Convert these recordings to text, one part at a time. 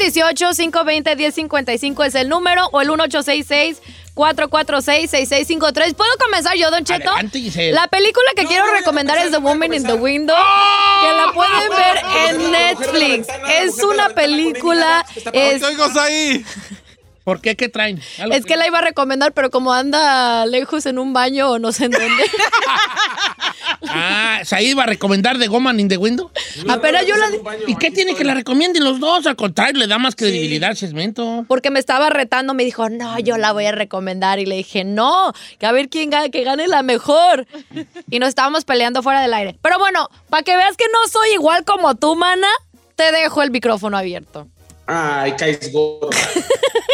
818-520-1055 es el número o el 1866-446-6653. ¿Puedo comenzar yo, Don Cheto? Adelante. La película que quiero recomendar es The Woman in the Window, que la pueden ver en Netflix. Es una película... Es, ¿Qué oigo ahí? ¿Por qué? ¿Qué traen? Algo es que la iba a recomendar, pero como anda lejos en un baño o no sé en dónde. Ah, ¿Said va a recomendar The Woman in the Window? Apenas yo la... ¿Y qué tiene que la recomienden los dos? Al contrario, le da más credibilidad al segmento. Porque me estaba retando, me dijo, no, yo la voy a recomendar. Y le dije, no, que a ver quién gane, que gane la mejor. Y nos estábamos peleando fuera del aire. Pero bueno, para que veas que no soy igual como tú, mana, te dejo el micrófono abierto. Ay, caes gorda.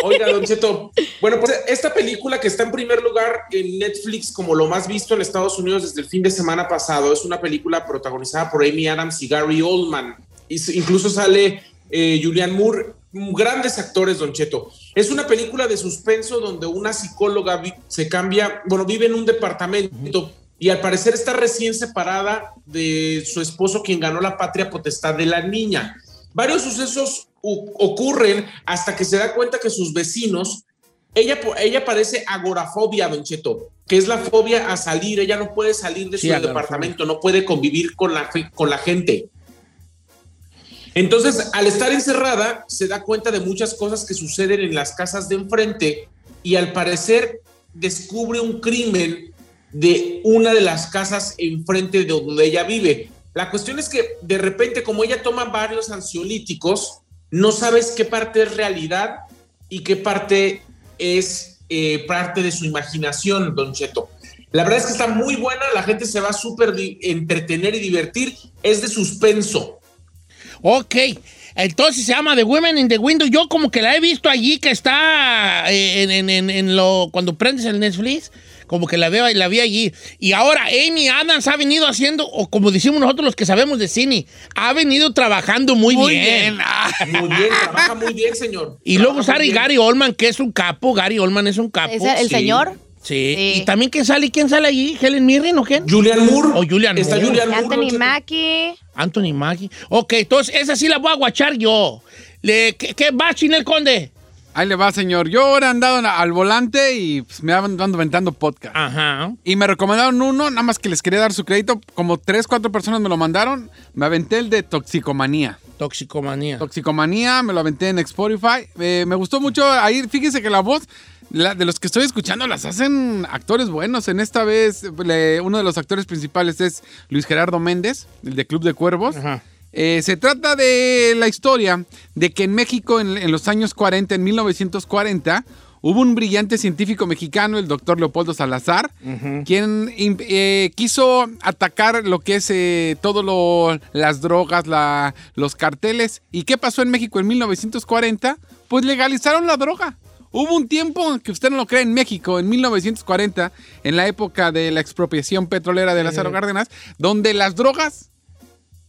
Oiga, Don Cheto. Bueno, pues esta película que está en primer lugar en Netflix como lo más visto en Estados Unidos desde el fin de semana pasado es una película protagonizada por Amy Adams y Gary Oldman. Incluso sale eh, Julianne Moore, grandes actores, Don Cheto. Es una película de suspenso donde una psicóloga se cambia, bueno, vive en un departamento y al parecer está recién separada de su esposo quien ganó la patria potestad de la niña. Varios sucesos ocurren hasta que se da cuenta que sus vecinos, ella, ella padece agorafobia, Don Cheto, que es la fobia a salir. Ella no puede salir de Sí, su departamento, no puede convivir con la, con la gente. Entonces, al estar encerrada, se da cuenta de muchas cosas que suceden en las casas de enfrente y al parecer descubre un crimen de una de las casas enfrente de donde ella vive. La cuestión es que de repente, como ella toma varios ansiolíticos, no sabes qué parte es realidad y qué parte es eh, parte de su imaginación, Don Cheto. La verdad es que está muy buena, la gente se va a súper entretener y divertir, es de suspenso. Ok. Entonces se llama The Women in the Window. Yo como que la he visto allí que está eh, en lo cuando prendes el Netflix, como que la veo la vi allí. Y ahora Amy Adams ha venido haciendo, o como decimos nosotros los que sabemos de cine, ha venido trabajando muy, Muy bien. bien. Muy bien, trabaja muy bien, señor. Y luego Trabaja sale. Gary Oldman, que es un capo. Gary Oldman es un capo. ¿Es el, sí. señor? Sí. Sí. ¿Y también quién sale? ¿Quién sale allí? ¿Helen Mirren o quién? Julian Moore. O Julianne Está Moore. Julian Moore. Anthony. Mackie. Anthony Mackie. Ok, entonces esa sí la voy a guachar yo. Le, ¿qué, ¿Qué va, Chinel Conde? Ahí le va, señor. Yo ahora he andado al volante y pues, me ando ando aventando podcast. Ajá. Y me recomendaron uno, nada más que les quería dar su crédito. Como tres, cuatro personas me lo mandaron. Me aventé el de Toxicomanía. Toxicomanía. Toxicomanía, me lo aventé en Spotify. Eh, me gustó mucho. Ahí, fíjense que la voz la- de los que estoy escuchando las hacen actores buenos. En esta vez, le- uno de los actores principales es Luis Gerardo Méndez, el de Club de Cuervos. Ajá. Eh, se trata de la historia de que en México, en, en los años 40, en 1940, hubo un brillante científico mexicano, el doctor Leopoldo Salazar, quien eh, quiso atacar lo que es eh, todo lo, las drogas, la- los carteles. ¿Y qué pasó en México en 1940? Pues legalizaron la droga. Hubo un tiempo, que usted no lo cree, en México, en 1940, en la época de la expropiación petrolera de Lázaro Cárdenas, donde las drogas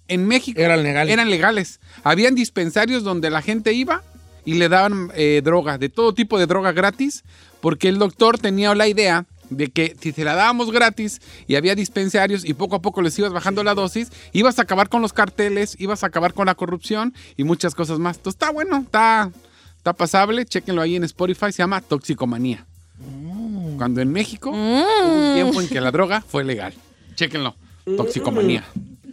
en México Eran legales. eran legales. Habían dispensarios donde la gente iba y le daban eh, droga, de todo tipo de droga gratis, porque el doctor tenía la idea de que si se la dábamos gratis y había dispensarios y poco a poco les ibas bajando la dosis, ibas a acabar con los carteles, ibas a acabar con la corrupción y muchas cosas más. Entonces está bueno, está, está pasable, chéquenlo ahí en Spotify, se llama Toxicomanía. Cuando en México hubo un tiempo en que la droga fue legal. Chéquenlo, Toxicomanía.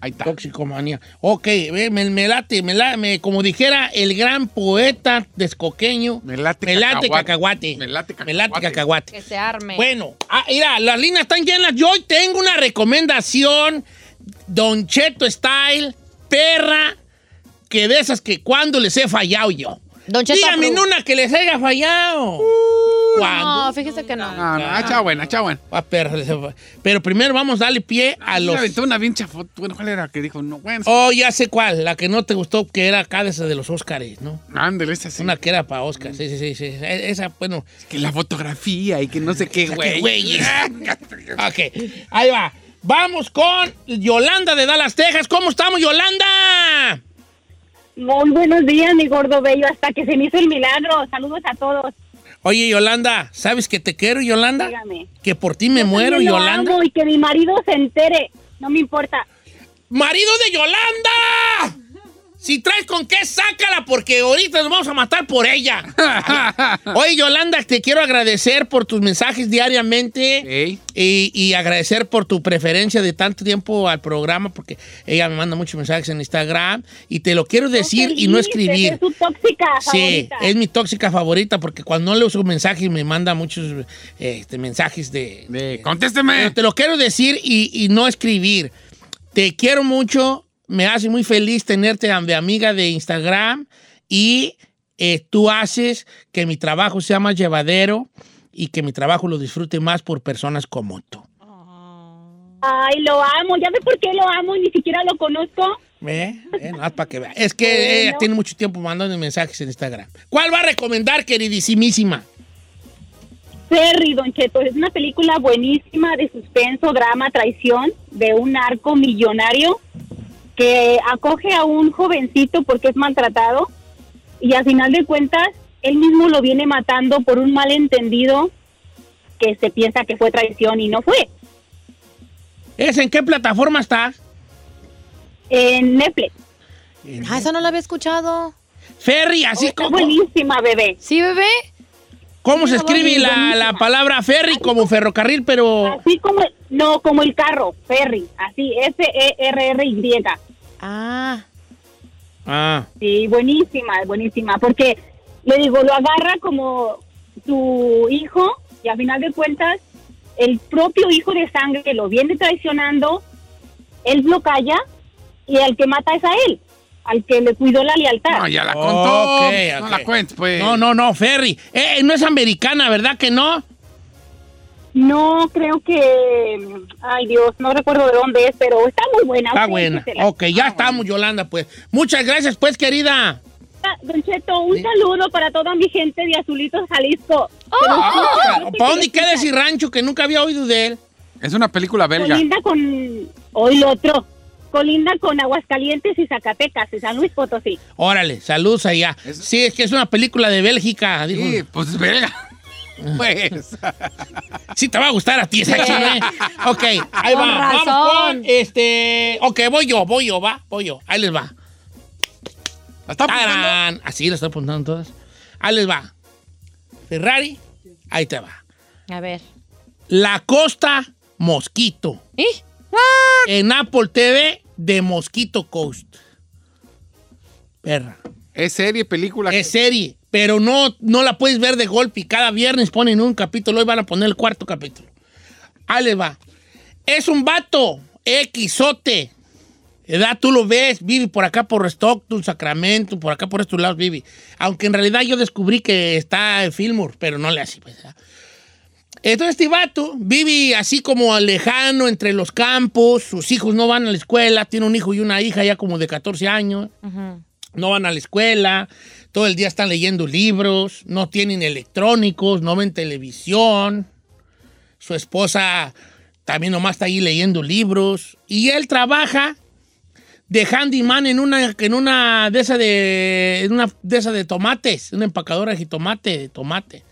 Ahí está. Toxicomanía. Ok, me, me late, me la- me- como dijera el gran poeta descoqueño. Me late me late cacahuate. cacahuate. Me late Me late cacahuate. cacahuate. Que se arme. Bueno, ah, mira, las líneas están llenas. Yo hoy tengo una recomendación, Don Cheto Style, perra, que de esas que cuando les he fallado yo. Don Cheto Dígame en una que les haya fallado. ¿Cuándo? No, fíjese que no. No, no, echa buena, echa buena. Ah, pero, primero vamos a darle pie a Se los... aventó una bien chafota. Bueno, ¿cuál era? Que dijo, no, bueno. Oh, ya sé cuál. La que no te gustó, que era acá de esa de los Óscares, ¿no? Ándale, esa sí. Una que era para Óscar. Sí, sí, sí, sí. E- Esa, bueno... Que la fotografía y que no sé qué, güey. güeyes. ok, ahí va. Vamos con Yolanda de Dallas, Texas. ¿Cómo estamos, Yolanda? Muy buenos días, mi gordo bello, hasta que se me hizo el milagro. Saludos a todos. Oye, Yolanda, ¿sabes que te quiero, Yolanda? Dígame. Que por ti me muero, También lo Yolanda. amo y que mi marido se entere. No me importa. ¡Marido de Yolanda! Si traes con qué, sácala, porque ahorita nos vamos a matar por ella. Oye, Yolanda, te quiero agradecer por tus mensajes diariamente y, y agradecer por tu preferencia de tanto tiempo al programa, porque ella me manda muchos mensajes en Instagram y te lo quiero decir y no escribir. ser su tóxica Sí, favorita. es mi tóxica favorita porque cuando no le uso mensajes me manda muchos este, mensajes de... De, contésteme. Pero te lo quiero decir y, y no escribir. Te quiero mucho, me hace muy feliz tenerte de amiga de Instagram y eh, tú haces que mi trabajo sea más llevadero y que mi trabajo lo disfrute más por personas como tú. Ay, lo amo. ¿Ya ve por qué lo amo? Ni siquiera lo conozco. ¿Eh? ¿Eh? Más para que vea. Es que ella tiene mucho tiempo mandando mensajes en Instagram. ¿Cuál va a recomendar, queridísimísima? Ferry, Don Cheto, es una película buenísima de suspenso, drama, traición de un narco millonario que acoge a un jovencito porque es maltratado y al final de cuentas él mismo lo viene matando por un malentendido que se piensa que fue traición y no fue. ¿Es en qué plataforma está? En Netflix. Ah, esa no la había escuchado. Ferry, así Está como... buenísima, bebé. ¿Sí, bebé? ¿Cómo se escribe la, la palabra ferry como ferrocarril, pero... Así como, no, como el carro, Ferry, así, E S-E-R-R-Y. Ah. Ah, Sí, buenísima, buenísima, porque le digo, lo agarra como su hijo y a final de cuentas el propio hijo de sangre lo viene traicionando, él lo calla y al que mata es a él, al que le cuidó la lealtad. No, ya la contó. Ok, No ok. la cuentes, pues. no, no, no, ferry. Eh, no es americana, ¿verdad que no? No, creo que, ay Dios, no recuerdo de dónde es, pero está muy buena. Está buena. échesela. Ok, ya estamos, Yolanda, pues. Muchas gracias, pues, querida. Ah, Don Cheto, un saludo para toda mi gente de Azulitos, Jalisco. Ah, yo sé ¿Para queda ese rancho que nunca había oído de él? Es una película belga. Colinda con. Hoy lo otro. Colinda con Aguascalientes y Zacatecas y San Luis Potosí. Órale, saludos allá. Es- Sí, es que es una película de Bélgica. Dijo. Sí, pues belga. Pues. Sí, te va a gustar a ti esa chile. Ok, ahí Con va. Vamos con este. Ok, voy yo, voy yo, va, voy yo. Ahí les va. ¿La está apuntando? Así la estoy apuntando todas. Ahí les va. Ferrari, ahí te va. A ver. La Costa Mosquito. ¿Y? En Apple TV de Mosquito Coast. Perra. Es serie, película. Es serie, pero no, no la puedes ver de golpe. Y cada viernes ponen un capítulo. Hoy van a poner el cuarto capítulo. Ahí les va. Es un vato Xote. ¿Verdad? Tú lo ves, vive por acá por Stockton, Sacramento, por acá por estos lados vive. Aunque en realidad yo descubrí que está en Fillmore, pero no le hace. Pues, ¿verdad? Entonces este vato vive así como lejano entre los campos, sus hijos no van a la escuela, tiene un hijo y una hija ya como de 14 años, no van a la escuela, todo el día están leyendo libros, no tienen electrónicos, no ven televisión, su esposa también nomás está ahí leyendo libros. Y él trabaja de handyman en una, en una de esa de, en una de esa de tomates, una empacadora de jitomate, de tomate.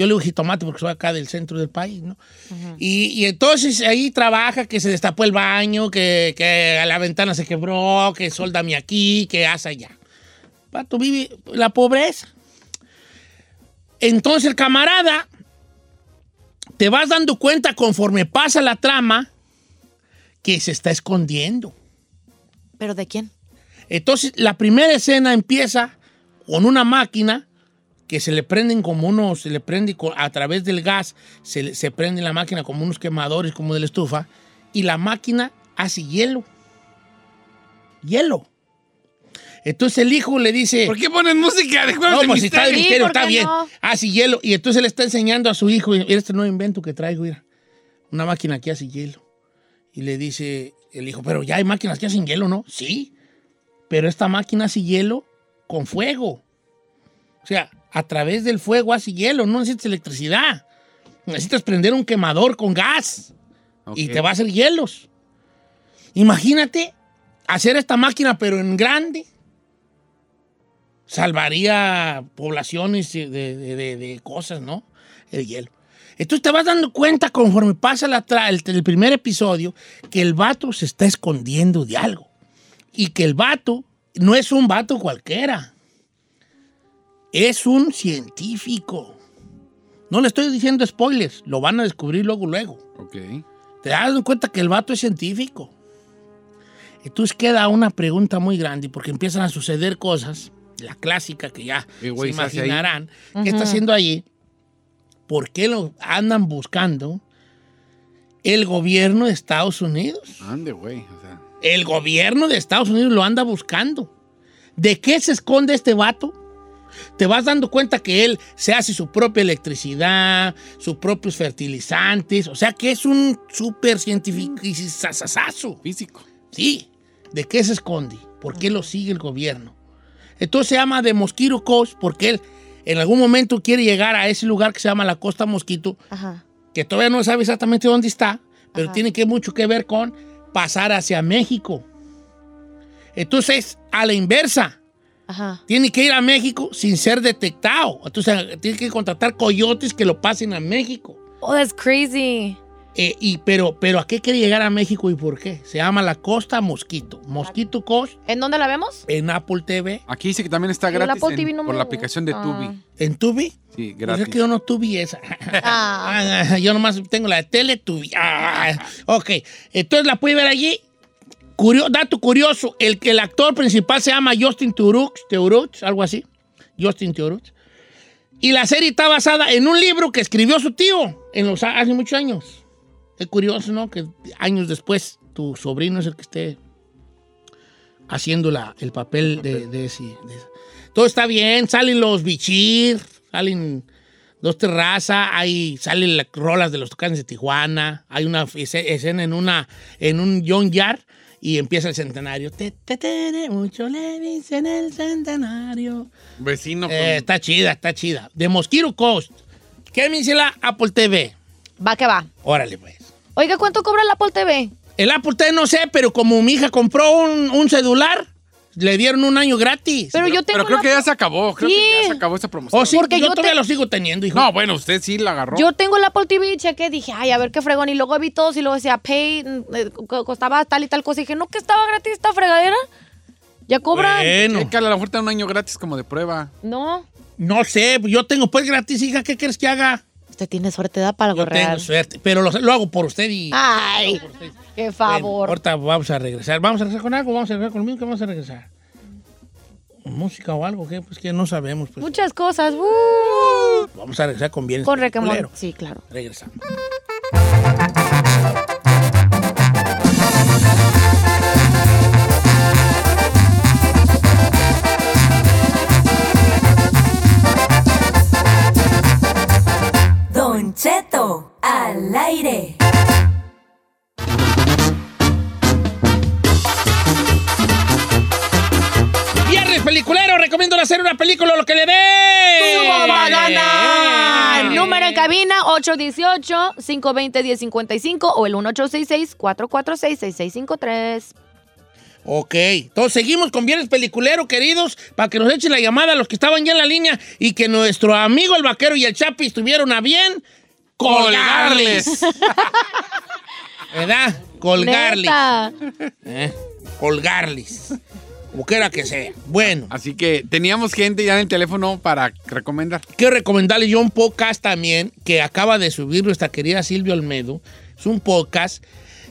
Yo le digo jitomate porque soy acá del centro del país, ¿no? y, y entonces ahí trabaja que se destapó el baño, que, que la ventana se quebró, que soldame aquí, que hace allá. Pato vive la pobreza. Entonces el camarada, te vas dando cuenta conforme pasa la trama que se está escondiendo. ¿Pero de quién? Entonces, la primera escena empieza con una máquina que se le prenden como unos, se le prende a través del gas, se, le- se prende la máquina como unos quemadores, como de la estufa, y la máquina hace hielo. Hielo. Entonces el hijo le dice... ¿Por qué ponen música de juegos No, de pues si está de está bien. no? Hace hielo. Y entonces le está enseñando a su hijo, mira este nuevo invento que traigo, mira. Una máquina que hace hielo. Y le dice el hijo, pero ya hay máquinas que hacen hielo, ¿no? Sí. Pero esta máquina hace hielo con fuego. O sea, a través del fuego hace hielo, no necesitas electricidad. Necesitas prender un quemador con gas y te va a hacer hielos. Imagínate hacer esta máquina, pero en grande. Salvaría poblaciones de, de- de- de cosas, ¿no? El hielo. Entonces te vas dando cuenta conforme pasa la el, el primer episodio que el vato se está escondiendo de algo. Y que el vato no es un vato cualquiera. Es un científico. No le estoy diciendo spoilers, lo van a descubrir luego, luego Ok. te das cuenta que el vato es científico. Entonces queda una pregunta muy grande porque empiezan a suceder cosas, la clásica que ya ¿Qué güey se imaginarán, ¿qué está haciendo allí? ¿Por qué lo andan buscando el gobierno de Estados Unidos? Ande, güey. O sea, El gobierno de Estados Unidos lo anda buscando. ¿De qué se esconde este vato? Te vas dando cuenta que él se hace su propia electricidad, sus propios fertilizantes, o sea que es un súper científico físico. Sí. ¿De qué se esconde? ¿Por qué lo sigue el gobierno? Entonces se llama de Mosquito Coast porque él en algún momento quiere llegar a ese lugar que se llama la Costa Mosquito, Ajá. que todavía no sabe exactamente dónde está, pero Ajá. tiene que mucho que ver con pasar hacia México. Entonces, a la inversa, Ajá. tiene que ir a México sin ser detectado. Entonces, tiene que contratar coyotes que lo pasen a México. Oh, that's crazy. Eh, y, pero, pero, ¿a qué quiere llegar a México y por qué? Se llama la Costa Mosquito. Mosquito Coast ¿En dónde la vemos? en Apple TV. Aquí dice que también está gratis Apple en- TV no por me la aplicación de. Tubi. ¿En Tubi? Sí, Pues gratis. es que yo no Tubi esa. Ah. Ah, yo nomás tengo la de Teletubi. Ah, ok, entonces la puede ver allí. Curio- dato curioso, el que el actor principal se llama Justin Turux, algo así. Justin Teurux. Y la serie está basada en un libro que escribió su tío en los, hace muchos años. Es curioso, ¿no? Que años después tu sobrino es el que esté haciendo la, el papel de, de ese. de. Todo está bien, salen los bichir, salen dos terrazas, hay, salen las rolas de los tocanes de Tijuana, hay una escena en una en un John Yard y empieza el centenario. Te, te, te, mucho le dicen el centenario. Vecino con... Eh, está chida, está chida. De Mosquito Coast. ¿Qué me dice la Apple TV? Va que va. Órale, pues. Oiga, ¿cuánto cobra el Apple TV? El Apple TV no sé, pero como mi hija compró un, un celular, le dieron un año gratis. Pero yo tengo Pero creo la- que ya se acabó. Creo Sí. que ya se acabó esta promoción. oh, sí, porque yo, yo todavía te- lo sigo teniendo, hijo. No, bueno, usted sí la agarró. Yo tengo el Apple TV y chequé, dije, ay, a ver qué fregón. Y luego vi todos y luego decía, pay, mm, eh, co- costaba tal y tal cosa. Y dije, no, que estaba gratis esta fregadera. Ya cobran. Bueno, Chécale, a la oferta un año gratis como de prueba. No. no sé, yo tengo pues gratis, hija, ¿qué quieres que haga? Usted tiene suerte da para Yo correr. tengo suerte, pero lo, lo hago por usted y... Ay, qué Bueno, favor. ahorita vamos a regresar. ¿Vamos a regresar con algo? ¿Vamos a regresar conmigo? ¿Qué vamos a regresar? ¿Música o algo? ¿Qué? Pues que no sabemos. Pues. Muchas cosas. Uh, Vamos a regresar con bienes. con requemón. Culero. Sí, claro. Regresamos. 818-520-1055 o el 1866-446-6653. Ok, entonces seguimos con Viernes Peliculero, queridos, para que nos echen la llamada a los que estaban ya en la línea y que nuestro amigo el vaquero y el Chapi estuvieron a bien colgarles. ¿Verdad? Colgarles. ¿eh? Colgarles. Como quiera que sea. Bueno, Así que teníamos gente ya en el teléfono para recomendar. quiero recomendarles yo un podcast también que acaba de subir nuestra querida Silvia Olmedo. Es un podcast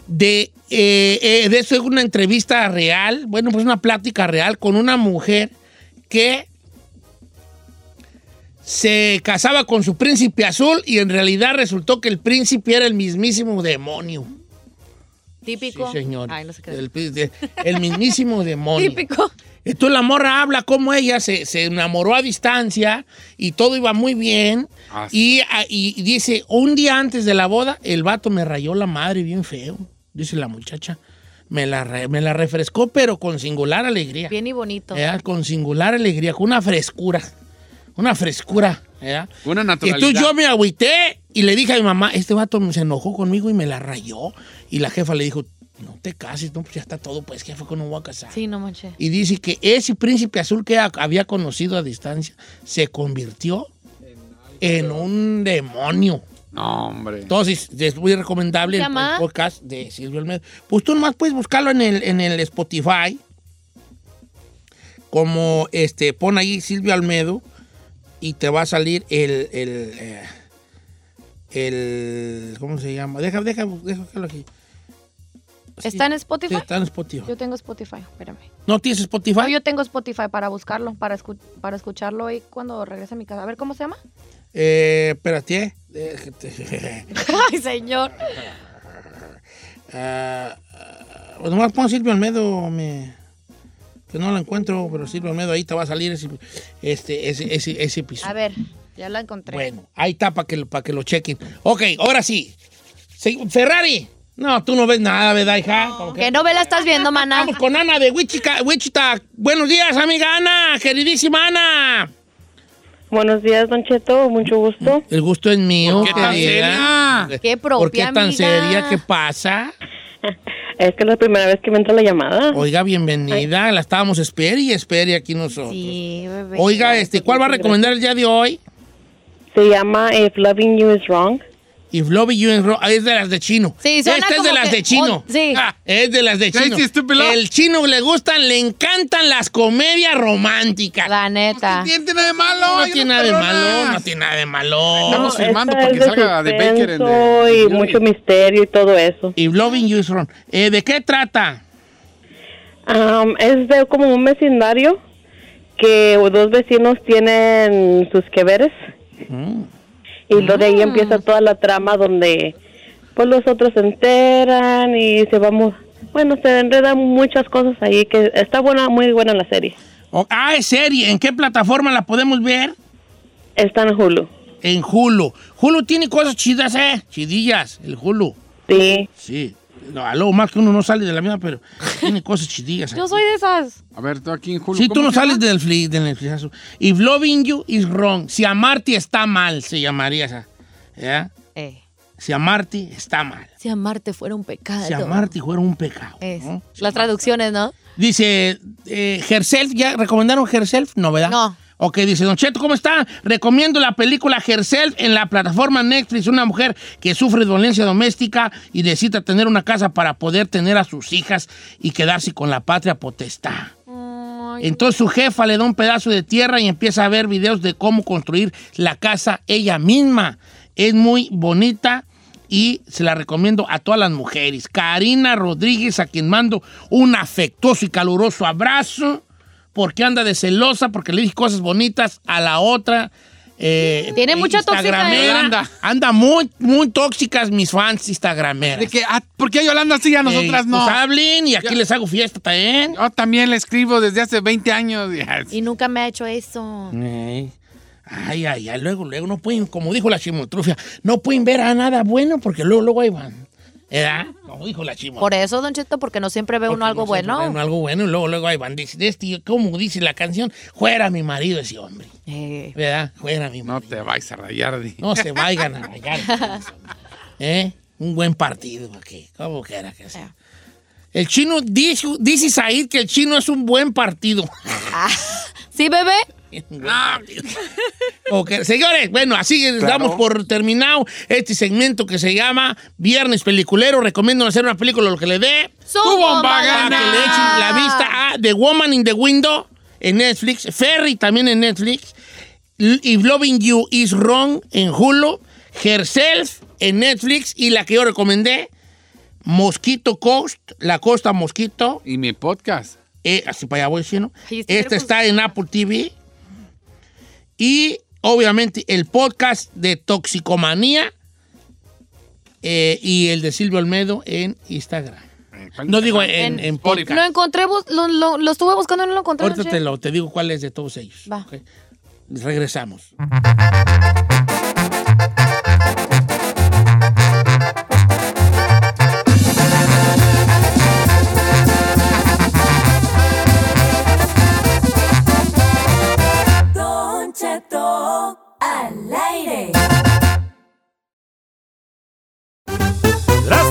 de, eh, eh, de eso es una entrevista real, bueno, pues una plática real con una mujer que se casaba con su príncipe azul y en realidad resultó que el príncipe era el mismísimo demonio. Típico. Sí, señor. Ay, no sé qué. El, el mismísimo demonio. Típico. Entonces la morra habla como ella se, se enamoró a distancia y todo iba muy bien. Ah, Y, a- y dice, un día antes de la boda, el vato me rayó la madre bien feo, dice la muchacha. Me la, re- me la refrescó, pero con singular alegría. Bien y bonito. Con singular alegría, con una frescura. Una frescura. ¿verdad? Una Y naturalidad. entonces yo me agüité y le dije a mi mamá, este vato se enojó conmigo y me la rayó. Y la jefa le dijo, no te cases, no, pues ya está todo, pues jefa, que no voy a casar. Sí, no manches. Y dice que ese príncipe azul que ha- había conocido a distancia se convirtió en un demonio. No, hombre. Entonces, es muy recomendable el podcast de Silvio Almedo. Pues tú nomás puedes buscarlo en el, en el Spotify. Como este, pon ahí Silvio Almedo y te va a salir el. el, eh, el- ¿Cómo se llama? Deja, deja, buscarlo aquí. ¿Está en Sí, Spotify? está en Spotify. Yo tengo Spotify, espérame. ¿No tienes Spotify? No, yo tengo Spotify para buscarlo, para, escu- para escucharlo hoy cuando regrese a mi casa. A ver, ¿cómo se llama? Eh, espérate. eh. Ay, señor. Pues nomás pon Silvio Almedo, me, que no lo encuentro, pero Silvio Almedo, ahí te va a salir ese, este, ese, ese, ese episodio. A ver, ya la encontré. Bueno, ahí está para que, lo- para que lo chequen. Ok, ahora sí. Sí, Ferrari. No, tú no ves nada, ¿verdad, hija? Como que- ¿Qué novela estás viendo, mana? Vamos con Ana de Wichita, Wichita. Buenos días, amiga Ana, queridísima Ana. Buenos días, Don Cheto, mucho gusto. El gusto es mío. ¿Por qué tan seria? Qué ¿Por qué propia, tan amiga. seria? ¿Qué pasa? Es que es la primera vez que me entra la llamada. Oiga, bienvenida. La estábamos espere y espere aquí nosotros. Sí, bebé. Oiga, este, ¿cuál va a recomendar el día de hoy? Se llama If Loving You Is Wrong. If Love You is Wrong. Ah, Es de las de chino. Sí, suena Esta es de las que- de chino. oh, sí. Ah, es de las de Crazy chino. Stupid Love. El chino le gustan, le encantan las comedias románticas. La neta. ¿Qué tiene de malo? No tiene nada de malo, no tiene nada de malo. Estamos firmando para es que salga de Baker en the- y mucho misterio y todo eso. If Loving You is Wrong. Eh, ¿De qué trata? Um, es de como un vecindario que dos vecinos tienen sus que veres. Mm. Y lo de ahí empieza toda la trama donde pues los otros se enteran y se vamos... Bueno, se enredan muchas cosas ahí que está buena, muy buena la serie. Oh, ah, es serie. ¿En qué plataforma la podemos ver? Está en Hulu. En Hulu. Hulu tiene cosas chidas, ¿eh? Chidillas, el Hulu. Sí. Sí. No, a lo más que uno no sale de la misma, pero tiene cosas chidillas. Yo soy de esas. A ver, tú aquí en Hulu. Si tú ¿cómo no sales del Netflix, del Netflixazo. If loving you is wrong. Si amarte está mal, se llamaría esa. ¿Ya? Eh, Si amarte está mal. si amarte fuera un pecado. Si amarte fuera un pecado. Es. ¿no? Las traducciones, ¿no? Dice, eh, Herself, ¿ya recomendaron Herself? No, ¿verdad? No. Ok, dice, Don Cheto, ¿cómo está? Recomiendo la película Herself en la plataforma Netflix. Una mujer que sufre violencia doméstica y necesita tener una casa para poder tener a sus hijas y quedarse con la patria potestad. Entonces su jefa le da un pedazo de tierra y empieza a ver videos de cómo construir la casa ella misma. Es muy bonita y se la recomiendo a todas las mujeres. Karina Rodríguez, a quien mando un afectuoso y caluroso abrazo, porque anda de celosa, porque le dije cosas bonitas a la otra. eh, Tiene mucha. ¿eh? Yolanda. Anda muy, muy tóxicas mis fans instagrameras. De que, ah, ¿Por qué Yolanda sí y a nosotras Eh, no? Pues hablen y aquí les hago fiesta también. Yo también le escribo desde hace 20 años. Y nunca me ha hecho eso. Ay, ay, ay, luego, luego no pueden, como dijo la chimotrufia, no pueden ver a nada bueno porque luego, luego ahí van. ¿Verdad? Como dijo la chimotrufia. Por eso, Don Cheto, porque no siempre ve uno algo bueno. algo bueno y luego, luego ahí van. Dice, este, como dice la canción, fuera mi marido ese hombre. Eh, ¿Verdad? Fuera mi No marido. te vais a rayar. di. No, se vayan a rayar. ¿Eh? Un buen partido aquí. ¿Cómo que era que sea? El chino, dice, dice Said que el chino es un buen partido. ¿Sí, bebé? Ok, señores, bueno, así damos por terminado este segmento que se llama Viernes Peliculero. Recomiendo hacer una película lo que le dé. ¡Su bomba Para gana! que le echen la vista a The Woman in the Window en Netflix, Ferry también en Netflix, If Loving You Is Wrong en Hulu, Herself en Netflix y la que yo recomendé, Mosquito Coast, la costa Mosquito, Y mi podcast. eh, así para allá voy diciendo. Este está en Apple TV. Y obviamente el podcast de Toxicomanía eh, y el de Silvio Olmedo en Instagram. No digo en, en, podcast. Lo encontré, lo, lo- lo estuve buscando y no lo encontré. Ahorita te, Cheto. lo, te digo cuál es de todos ellos. Va. Regresamos.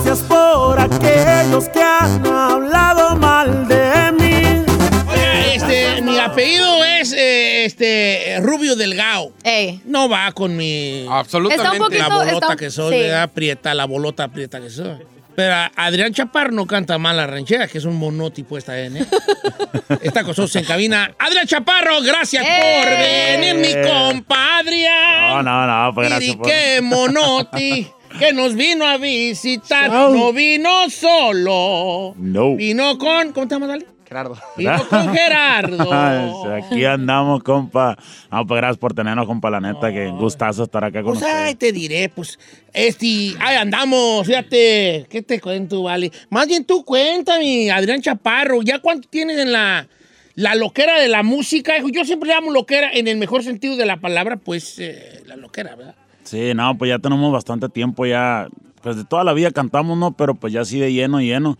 Gracias por aquellos que han hablado mal de mí. Oye, este, mi apellido es eh, este, Rubio Delgado. Ey. No va con mi... Absolutamente. Está un poquito- La bolota está- que soy, sí. ¿verdad? Prieta, la bolota prieta que soy. Pero Adrián Chaparro no canta mal la ranchera, que es un monotipo esta en, ¿eh? Está con nosotros en cabina. Adrián Chaparro, gracias por ¡Eh! venir, mi compadre. No, no, no, pues gracias Y por... qué monoti que nos vino a visitar. No vino solo. No. Vino con. ¿Cómo te llamas, Dale? Gerardo. Vino con Gerardo. Aquí andamos, compa. No, pues gracias por tenernos, compa, la neta, que gustazo estar acá con Pues ay, te diré, pues, este, ay, andamos, fíjate, ¿qué te cuento, vale? Más bien tú cuéntame, Adrián Chaparro, ¿ya cuánto tienes en la, la loquera de la música? Yo siempre le llamo loquera en el mejor sentido de la palabra, pues, eh, la loquera, ¿verdad? Sí, no, pues ya tenemos bastante tiempo ya. Pues de toda la vida cantamos, ¿no? Pero pues ya así de lleno, lleno.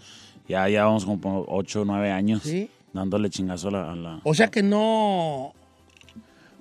Ya llevamos como 8 o 9 años Sí. dándole chingazo a la... a la- O sea que no...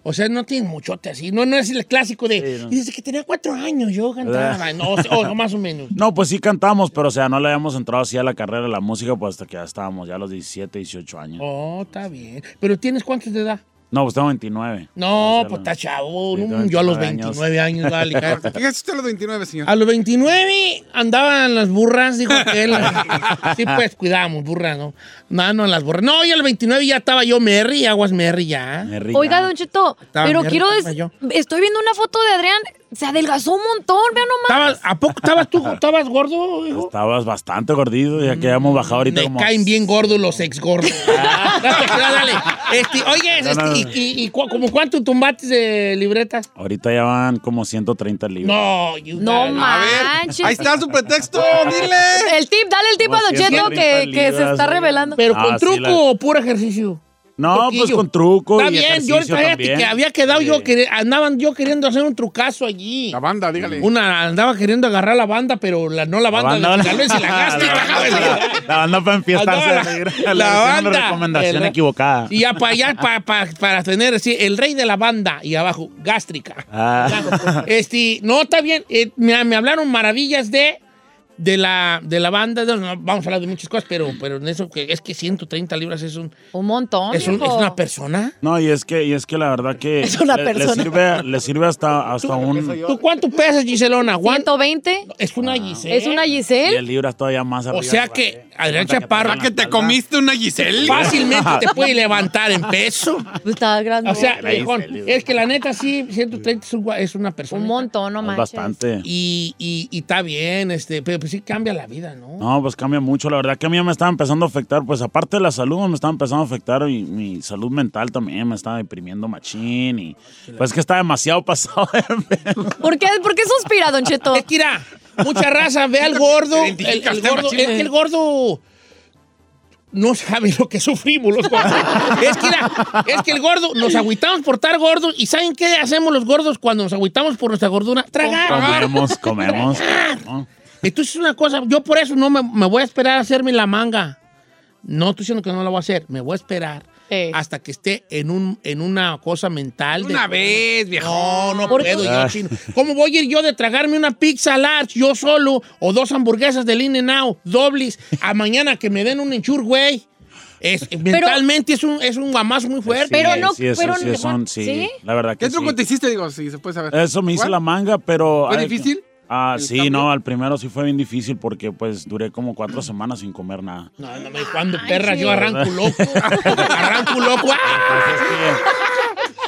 O sea, no tiene muchote así. No, no es el clásico de... Sí, no. Desde que tenía cuatro años yo cantaba. No, o más o menos. No, pues sí cantamos, pero o sea, no le habíamos entrado así a la carrera de la música, pues hasta que ya estábamos ya a los 17, 18 años. Oh, está bien. ¿Pero tienes cuántos de edad? No, pues tengo 29. No, pues está chavo. Sí, yo a los 29 29 años, vale. ¿Qué usted a los 29, señor? A los 29 andaban las burras, dijo aquel. Sí, pues cuidábamos, burras, ¿no? No, no, las burras. No, y a los 29 ya estaba yo Merry, aguas Merry ya. Me río. Oiga, Don Cheto, Estaba pero quiero yo. estoy viendo una foto de Adrián, se adelgazó un montón, vean nomás. ¿Estabas, ¿A poco estabas tú, estabas gordo, hijo? Estabas bastante gordito, ya que hemos bajado ahorita Me como... caen bien gordos los ex gordos. dale, dale. Este, oye, No, este, no, no. ¿y, y, y cu- como cuánto tumbates de libretas? Ahorita ya van como 130 libras. No, you No manches. ahí está su pretexto, dile. El tip, dale el tip a Don Como Cheto 130 que, que se está revelando. ¿Pero Ah, con sí, truco la- o puro ejercicio? No, pues con truco Está y bien, yo también. que había quedado yo, que andaban yo queriendo hacer un trucazo allí. La banda, dígale. Una andaba queriendo agarrar la banda, pero la, no la banda, de tal vez si la gástrica. La banda para enfiestarse. La- la banda. la recomendación El- equivocada. Y ya para allá, pa- pa- para tener sí, el rey de la banda y abajo, gástrica. Ah. Este, no, está bien. eh, me, me hablaron maravillas de, de, la, de la banda. No, vamos a hablar de muchas cosas, pero, pero en eso que es que 130 libras es un. Un montón. ¿Es, un- viejo. es una persona? No, y es que, y es que la verdad que Es una le, le persona. sirve, le sirve hasta, hasta un... ¿Tú cuánto pesas, Giselona? ¿Cuán- 120. Es una Giselle. Es una Y Giselle. el libro es todavía más arriba. O sea que Adrián Chaparro, ¿Que te comiste una Giselle? fácilmente te puede levantar en peso. Pues Está grande. O sea, es que la neta sí, 130 es un- es una persona. un montón, no Es manches. bastante. Y, y, y está bien, este, pero pues sí cambia la vida, ¿no? No, pues cambia mucho. La verdad que a mí me estaba empezando a afectar, pues aparte de la salud, me estaba empezando a afectar mi, mi salud mental también. Me estaba deprimiendo machín y pues que está demasiado pasado. de. ¿Por qué, ¿Por qué suspira, Don Cheto? Es que mucha raza, ve al gordo. El, el gordo es que el gordo no sabe lo que sufrimos los gordos. es, que mira, es que el gordo, nos agüitamos por estar gordos. ¿Y saben qué hacemos los gordos cuando nos agüitamos por nuestra gordura? Tragar. comemos, comemos. ¿no? Entonces, una cosa, yo por eso no me, me voy a esperar a hacerme la manga. No estoy diciendo que no la voy a hacer, me voy a esperar hasta que esté en, un, en una cosa mental. de- Una vez, viejo. No, no ¿Por puedo yo, chino. ¿Cómo voy a ir yo de tragarme una pizza large yo solo o dos hamburguesas del In n Out, dobles, a mañana que me den un enchur, güey? Es, mentalmente es un, es un guamazo muy fuerte. Pero Sí, no- sí, eso pero sí, no- son- sí, ¿sí? La verdad que ¿Qué truco sí. te hiciste? Digo, si se puede saber. Eso me hice la manga, pero... ¿Fue difícil? Ah, ¿El sí, cambio? no, al primero sí fue bien difícil porque pues duré como cuatro semanas sin comer nada. No, no me cuando perra sí. yo arranco loco. arranco loco. ¡ah!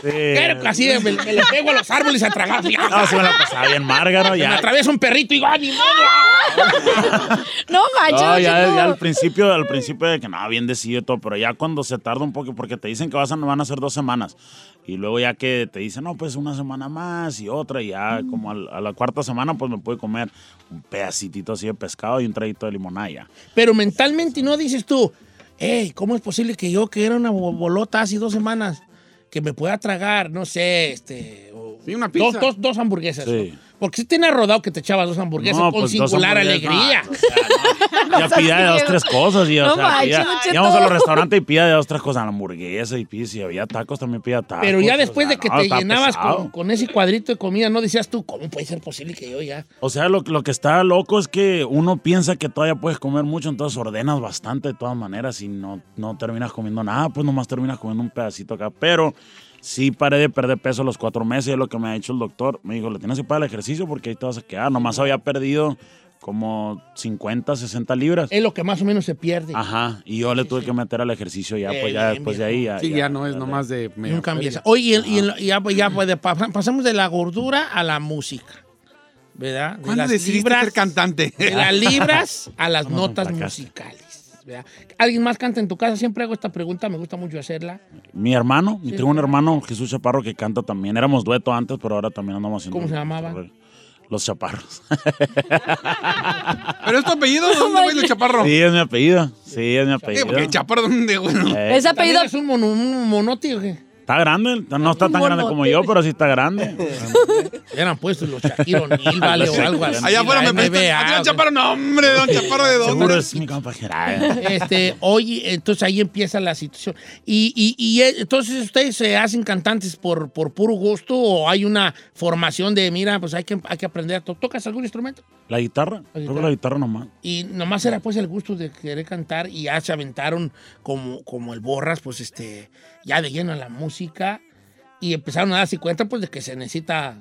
Pero así me, me le pego a los árboles a tragar. así, No, sí me la pasaba bien marga, ¿no? Me Ya, atraviesa un perrito y ¡ah, ni modo! No manches, no, ya, ya al principio, al principio de que no, bien decidido y todo, pero ya cuando se tarda un poco, porque te dicen que vas a, van a ser dos semanas, y luego ya que te dicen, no, pues una semana más y otra, y ya como al- a la cuarta semana, pues me puede comer un pedacitito así de pescado y un traguito de limonada ya. Pero mentalmente no dices tú, hey, ¿cómo es posible que yo, que era una bo- bolota hace dos semanas, que me pueda tragar, no sé, este... Sí, una dos, pizza. dos, dos hamburguesas. Sí. ¿no? Porque si tenía rodado que te echabas dos hamburguesas No, con pues, dos singular hamburguesas, alegría. no, o sea, no. Ya pida de dos, tres cosas. Y, o No sea, manches, pida- íbamos a los restaurantes y pida de dos, tres cosas. Hamburguesa y pizza. Si había tacos, también pida tacos. Pero ya o después sea, de que no, te llenabas con, con ese cuadrito de comida, no decías tú, ¿cómo puede ser posible que yo ya? O sea, lo, lo que está loco es que uno piensa que todavía puedes comer mucho, entonces ordenas bastante de todas maneras y no, no terminas comiendo nada, pues nomás terminas comiendo un pedacito acá. Pero sí paré de perder peso los cuatro meses, es lo que me ha dicho el doctor. Me dijo, le tienes que pagar el ejercicio porque ahí te vas a quedar. Nomás había perdido como 50, 60 libras. Es lo que más o menos se pierde. Ajá, y yo le tuve que meter al ejercicio ya, Eh, pues ya bien, después de ahí. Ya, Sí, ya no es nomás de... Nunca empieza. Oye, y, y ya, pues, ya pues, de- pa- pasamos de la gordura a la música. ¿Verdad? De ¿Cuándo las decidiste libras- ser cantante? De las libras a las ¿Cuándo notas musicales. ¿Verdad? ¿Alguien más canta en tu casa? Siempre hago esta pregunta, me gusta mucho hacerla. Mi hermano, Sí, tengo un hermano, Jesús Chaparro, que canta también. Éramos dueto antes, pero ahora también andamos haciendo. ¿Cómo se llamaba? Los Chaparros. ¿Pero es tu apellido? ¿Dónde güey, el chaparro? Sí, es mi apellido. Sí, es mi apellido. porque el chaparro, ¿dónde, güey? Eh, Ese apellido. ¿Es un, qué? Está grande, no está tan grande como yo, pero sí está grande. Eran puestos los Shakira O'Neal, vale, o algo así. Allá afuera la me Adrián o- Chaparro, no, hombre, don Chaparro, ¿de dónde? Seguro es mi compa Gerard. Este, oye, entonces ahí empieza la situación. Y, y, y, eh, entonces ustedes se hacen cantantes por, por puro gusto o hay una formación de, mira, pues hay que, hay que aprender a to- ¿Tocas algún instrumento? La guitarra, creo que guitarra. la guitarra nomás. Y nomás era pues el gusto de querer cantar y ya se aventaron como, como el borras, pues este, ya de lleno a la música y empezaron a darse cuenta pues de que se necesita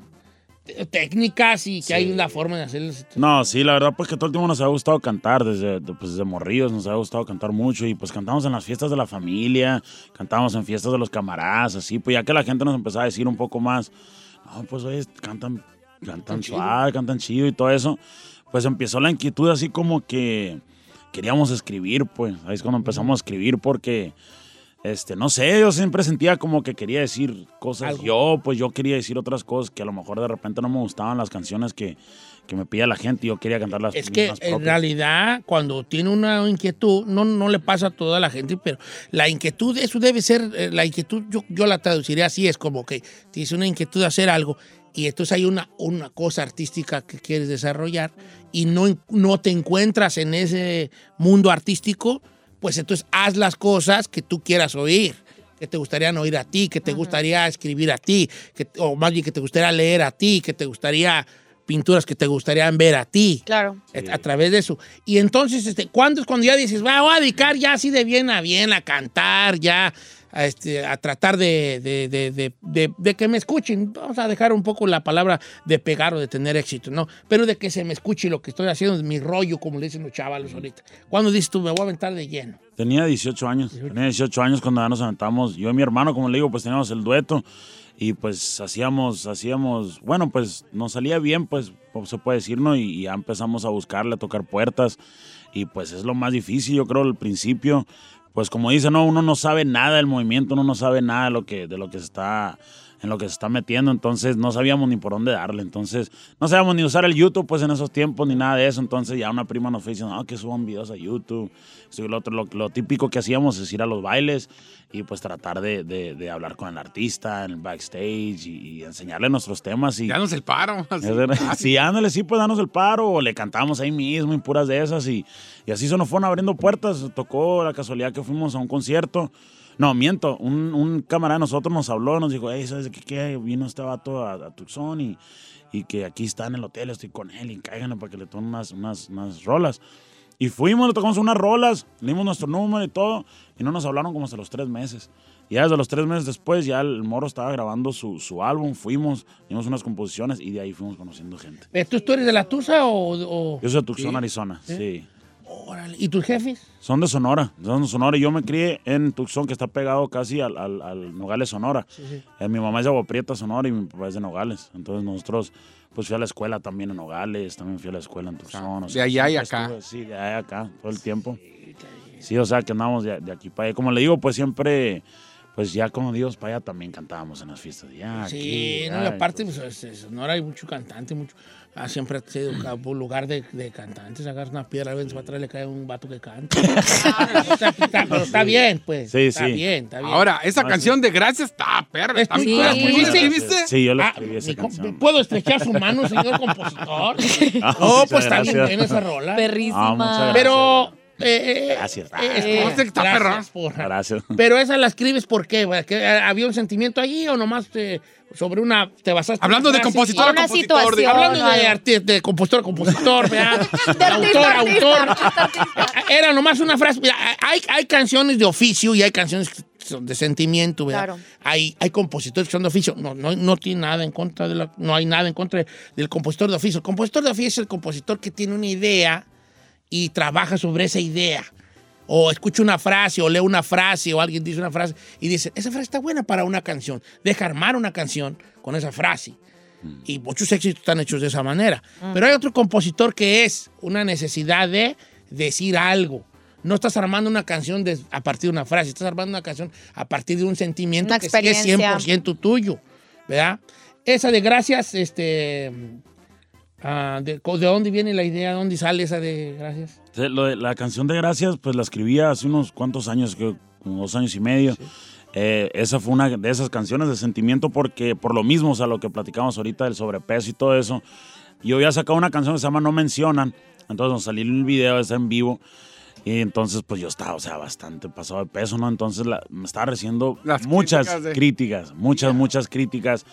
técnicas y que hay una forma de hacerlas. No, sí, la verdad, pues que todo el tiempo nos ha gustado cantar, desde, de- pues, desde morrillos nos ha gustado cantar mucho y pues cantamos en las fiestas de la familia, cantamos en fiestas de los camaradas, así, pues ya que la gente nos empezaba a decir un poco más, no, pues oye, cantan, cantan suave, cantan chido y todo eso, pues empezó la inquietud así como que queríamos escribir, pues, ahí es cuando empezamos a escribir porque... Este, no sé, yo siempre sentía como que quería decir cosas Algo. yo, pues yo quería decir otras cosas que a lo mejor de repente no me gustaban las canciones que, que me pide la gente y yo quería cantar las Es que en propias. realidad cuando tiene una inquietud, no, no le pasa a toda la gente, pero la inquietud, eso debe ser, eh, la inquietud yo, yo la traduciría así, es como que tienes una inquietud de hacer algo y entonces hay una, una cosa artística que quieres desarrollar y no, no te encuentras en ese mundo artístico, pues entonces haz las cosas que tú quieras oír. Que te gustaría oír a ti, que te gustaría escribir a ti, que, o más bien que te gustaría leer a ti, que te gustaría pinturas que te gustarían ver a ti Claro. a, a través de eso. Y entonces, este, ¿cuándo es cuando ya dices, va, voy a dedicar ya así de bien a bien a cantar, ya a, este, a tratar de, de, de, de, que me escuchen? Vamos a dejar un poco la palabra de pegar o de tener éxito, ¿no? Pero de que se me escuche lo que estoy haciendo, mi rollo, como le dicen los chavalos ahorita. ¿Cuándo dices tú, me voy a aventar de lleno? Tenía 18 años, tenía 18 años cuando ya nos aventamos, yo y mi hermano, como le digo, pues teníamos el dueto y pues hacíamos, hacíamos, bueno, pues nos salía bien, pues se puede decir, ¿no? Y ya empezamos a buscarle, a tocar puertas y pues es lo más difícil, yo creo, al principio, pues como dice, no, uno no sabe nada del movimiento, uno no sabe nada de lo que, de lo que se está en lo que se está metiendo, entonces no sabíamos ni por dónde darle, entonces no sabíamos ni usar el YouTube pues en esos tiempos ni nada de eso, entonces ya una prima nos fue diciendo, no, que suban videos a YouTube, lo otro, lo, lo típico que hacíamos es ir a los bailes y pues tratar de, de- de hablar con el artista en el backstage y, y enseñarle nuestros temas y... Danos el paro. así. Sí, ándale, sí, pues danos el paro, o le cantamos ahí mismo y puras de esas, y, y así se nos fueron abriendo puertas. Tocó la casualidad que fuimos a un concierto. No, miento, un, un camarada de nosotros nos habló, nos dijo, hey, ¿sabes qué? qué? Vino este vato a, a Tucson y, y que aquí está en el hotel, estoy con él, y cáiganle para que le tomen unas, unas, unas rolas. Y fuimos, le tocamos unas rolas, le dimos nuestro número y todo, y no nos hablaron como hasta los tres meses. Y ya desde los tres meses después, ya el Moro estaba grabando su, su álbum, fuimos, dimos unas composiciones y de ahí fuimos conociendo gente. Eh, ¿Tú, tú eres de la Tusa o...? o- Yo soy de Tucson, Arizona, sí. Órale. ¿Y tus jefes? Son de Sonora, son de Sonora. Y yo me crié en Tucson, que está pegado casi al, al- al Nogales, Sonora. Eh, mi mamá es de Agua Prieta, Sonora, y mi papá es de Nogales. Entonces nosotros, pues fui a la escuela también en Nogales, también fui a la escuela en Tucson. o de sea, allá y acá. estuve, sí, de allá y acá, todo el tiempo. Sí, o sea, que andamos de, de aquí para allá. Como le digo, pues siempre, pues ya como Dios para allá también cantábamos en las fiestas. Ya, Sí, aquí, no, y aparte, pues, es- es- Sonora hay mucho cantante, mucho. Ah, siempre ha sido un lugar de, de cantantes. Agarras una piedra, ven para atrás le cae un vato que canta. Está- está- pero está bien, pues. Sí, está sí. bien, está bien. Ahora, esa No, canción de Gracias está perra. Es está tuya, bien. ¿la ¿Tú la escribiste? Sí, yo la Ah, escribí esa canción. ¿Puedo estrechar su mano, señor compositor? Ah, oh, muchas pues está bien gracias. esa rola. Perrísima. Ah, gracias. Pero. eh, eh, Gracias. eh, No sé, está perra. gracias por- Gracias. Pero esa la escribes ¿por qué? eh, ¿Había un sentimiento allí o nomás te- sobre una. te basaste Hablando de compositor a compositor. diga- Hablando de, algo. arti- de compositor a compositor, ¿verdad? De artista, autor, artista, autor. artista, artista. Era nomás una frase. Mira, hay, hay canciones de oficio y hay canciones que son de sentimiento, ¿verdad? Claro. Hay, hay compositores que son de oficio. No, no, no tiene nada en contra de la, no hay nada en contra del compositor de oficio. El compositor de oficio es el compositor que tiene una idea y trabaja sobre esa idea. O escucha una frase, o lee una frase, o alguien dice una frase y dice, esa frase está buena para una canción. Deja armar una canción con esa frase. Y muchos éxitos están hechos de esa manera. Pero hay otro compositor que es una necesidad de decir algo. No estás armando una canción de- a partir de una frase, estás armando una canción a partir de un sentimiento Una que es experiencia. 100% tuyo, ¿verdad? Esa de gracias, este... ah, de, ¿De dónde viene la idea? ¿De dónde sale esa de gracias? Sí, lo de la canción de Gracias, pues la escribí hace unos cuantos años, creo, como dos años y medio. Eh, esa fue una de esas canciones de sentimiento porque por lo mismo, o sea, lo que platicamos ahorita del sobrepeso y todo eso. Yo había sacado una canción que se llama No Mencionan, entonces nos salió un video, está en vivo. Y entonces, pues yo estaba, o sea, bastante pasado de peso, ¿no? Entonces la- me estaba recibiendo Las muchas críticas de- críticas, muchas, muchas críticas.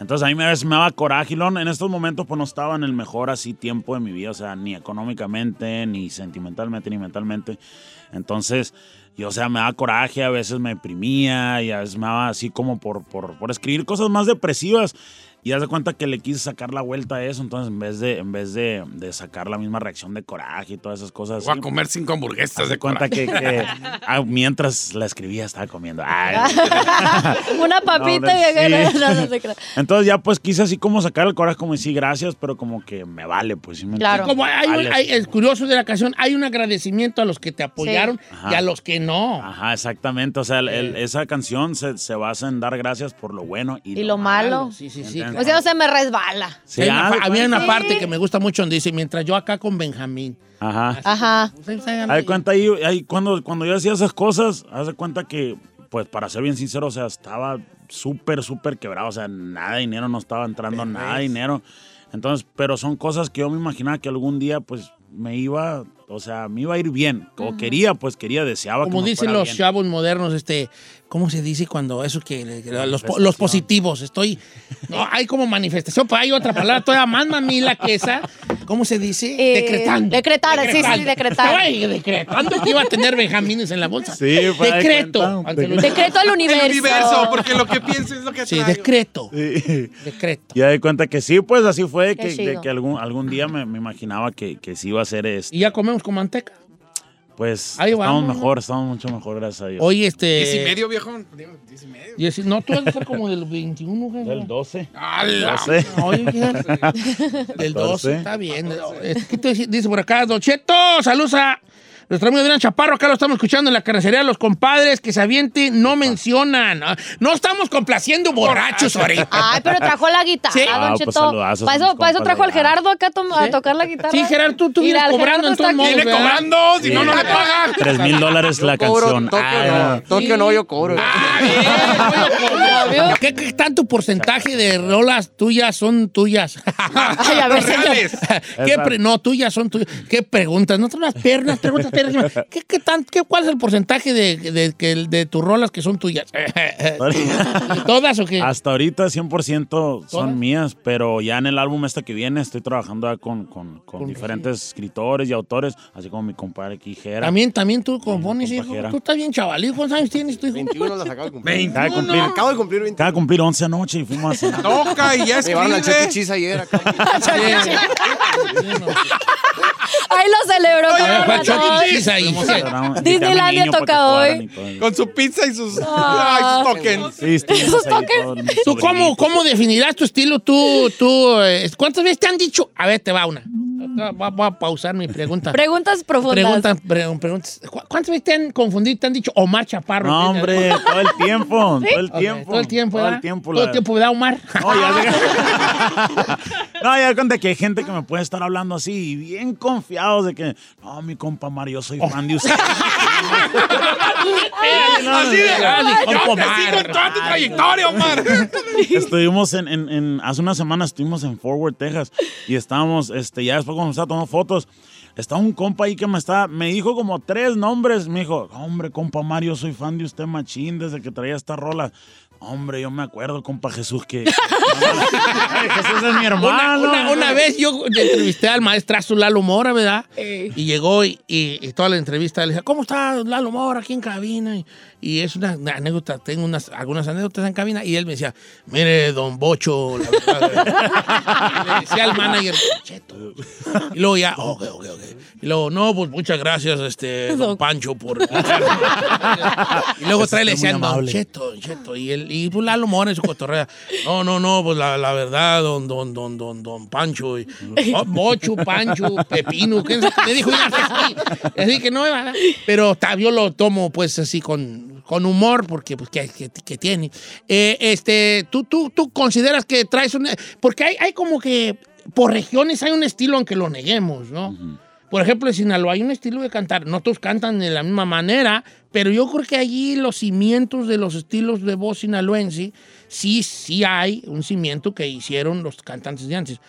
Entonces a mí me, me daba coraje, y luego en estos momentos pues no estaba en el mejor así tiempo de mi vida, o sea, ni económicamente, ni sentimentalmente, ni mentalmente. Entonces, yo, o sea, me daba coraje, a veces me deprimía y a veces me daba así como por, por, por escribir cosas más depresivas. Y haz de cuenta que le quise sacar la vuelta a eso, entonces en vez de, en vez de, de sacar la misma reacción de coraje y todas esas cosas. Voy así, a comer cinco hamburguesas haz de de cuenta coraje. que, que, ah, mientras la escribía estaba comiendo. Ay, Una papita No, sí. no, no. Entonces ya pues quise así como sacar el coraje, como decir gracias, pero como que me vale, pues sí me Claro. Como hay, Vale. hay- es curioso de la canción, hay un agradecimiento a los que te apoyaron y a los que no. Ajá, exactamente. O sea, el- el- esa canción se, se basa en dar gracias por lo bueno y, Y lo malo. Sí, sí, sí. O sea, no se me resbala. Sí, Hay una ah, había una parte que me gusta mucho donde dice, mientras yo acá con Benjamín. Ajá. Ajá. Ahí. cuenta ahí, ahí cuando, cuando yo hacía esas cosas, haz de cuenta que, pues para ser bien sincero, o sea, estaba súper, súper quebrado. O sea, nada de dinero, no estaba entrando nada de dinero. Entonces, pero son cosas que yo me imaginaba que algún día, pues, me iba, o sea, me iba a ir bien. O quería, pues, quería, deseaba que Como dicen los bien. chavos modernos, ¿este? ¿Cómo se dice cuando eso que, los, los positivos? Estoy. No, hay como manifestación, pero hay otra palabra todavía más mamila que esa. ¿Cómo se dice? Eh, decretando. decretar, sí, sí, sí, decretar. Decretando que iba a tener Benjamines en la bolsa. Sí, Decreto. los- Decreto al universo. El universo, porque lo que pienso es lo que Sí, decreto. Sí. Decreto. Ya de cuenta que sí, pues así fue, que, de que algún, algún día me, me imaginaba que, que sí iba a ser este. Y ya comemos con manteca. Pues Ahí estamos vamos, ¿no? mejor, estamos mucho mejor, gracias a Dios. Hoy este. ¿Diez y medio, viejo? Diez y medio. no, tú vas a ser como del 21, güey. Del 12. ¡Hala! 12. Oye. Del 12, 14. está bien. Eh, ¿Qué te dice- dice por acá? Don Cheto, saludos a nuestro amigo Adrián Chaparro. Acá lo estamos escuchando en la carnicería. Los compadres que se avienten no mencionan. Ah, No estamos complaciendo borrachos ahorita. Ay, pero trajo la guitarra, Sí. Don Ah, pues Cheto. para a eso, para eso trajo al. Gerardo acá a, Sí. tocar la guitarra. Sí, Gerardo, tú, tú vienes cobrando en todos está modos. Viene cobrando, si no, no le pagan. Tres mil dólares la Cobro, canción. Tokio Ay, no, Tokio no, yo cobro. Ah, ¿Qué, qué tanto porcentaje de rolas tuyas son tuyas? Ay, a ver. ¿Qué pre- no, tuyas son tuyas. ¿Qué preguntas? No traes las piernas, pregúntate pero, ¿qué, qué tan, qué, ¿cuál es el porcentaje de, de, que- de tus rolas que son tuyas? ¿Todas o qué? Hasta ahorita 100% ¿Todas? son mías, pero ya en el álbum este que viene estoy trabajando ya con, con- con diferentes escritores y autores, así como mi compadre aquí, Jera. También, también tú compones, hijo. Tú estás bien chavalito. ¿Cuántos años tienes tú, hijo? 21 las acabo de cumplir. Acaba de cumplir, Acabo de cumplir 21. acaba de cumplir 11 anoche y fuimos a cenar. Toca y ya Me llevaron al. Cheese ayer. acá. Ahí lo celebro A ver, con Juan, Chuck. Ay, Cheese ahí. Fuimos a cenar, invité a mi Disneylandia toca hoy. Con su pizza y sus, Ah. ay, sus tokens. Sí, estuvimos ahí todos mis ¿Tú cómo, cómo definirás tu estilo? Tú, tú, eh, ¿Cuántas veces te han dicho? A ver, te va una. Voy a, voy a pausar mi pregunta. Preguntas profundas. Preguntas, pre- preguntas. ¿Cu- ¿Cuántas veces te han confundido y te han dicho Omar Chaparro? No, hombre, todo el tiempo, todo el tiempo. Todo el tiempo, Todo ¿verdad? el tiempo. Todo el la- tiempo, ¿verdad, Omar? No, ya No, ya cuenta que hay gente que me puede estar hablando así, y bien confiados de que, no, mi compa Mario, soy fan de usted. Así de, mi compa Yo te Omar. sigo en toda tu trayectoria, Omar. estuvimos en, en- en- hace una semana estuvimos en Fort Worth, Texas, y estábamos, este, ya después cuando me estaba tomando fotos, estaba un compa ahí que me está, me dijo como tres nombres, me dijo, hombre, compa Mario, soy fan de usted, machín, desde que traía esta rola. Hombre, yo me acuerdo, compa Jesús, que Jesús es mi hermano. Una, una- una vez yo entrevisté al maestrazo Lalo Mora, ¿verdad? Y llegó y, y- y toda la entrevista le decía, ¿cómo está Lalo Mora aquí en cabina? Y, y es una, una anécdota, tengo unas, algunas anécdotas en cabina. Y él me decía, mire, don Bocho, la verdad, y le decía al manager, Cheto. Y luego ya, ok, ok, ok. Y luego, no, pues muchas gracias, este, don Pancho, por... y luego trae le decían, don. Cheto, Cheto. Y, él, y pues Lalo Mora en su cotorrea. No, no, no, pues la, la verdad, don, don, don, don, don Pancho. Y, oh, Pancho, Pepino. ¿Qué me dijo? una vez así. Que no, ¿verdad? pero ta- lo tomo pues así con, con humor porque pues que, que- tiene. Eh, este, ¿tú, tú, tú consideras que traes un... Porque hay, hay como que por regiones hay un estilo aunque lo neguemos, ¿no? Por ejemplo, en Sinaloa hay un estilo de cantar. No todos cantan de la misma manera, pero yo creo que allí los cimientos de los estilos de voz sinaloense, sí, sí hay un cimiento que hicieron los cantantes de antes.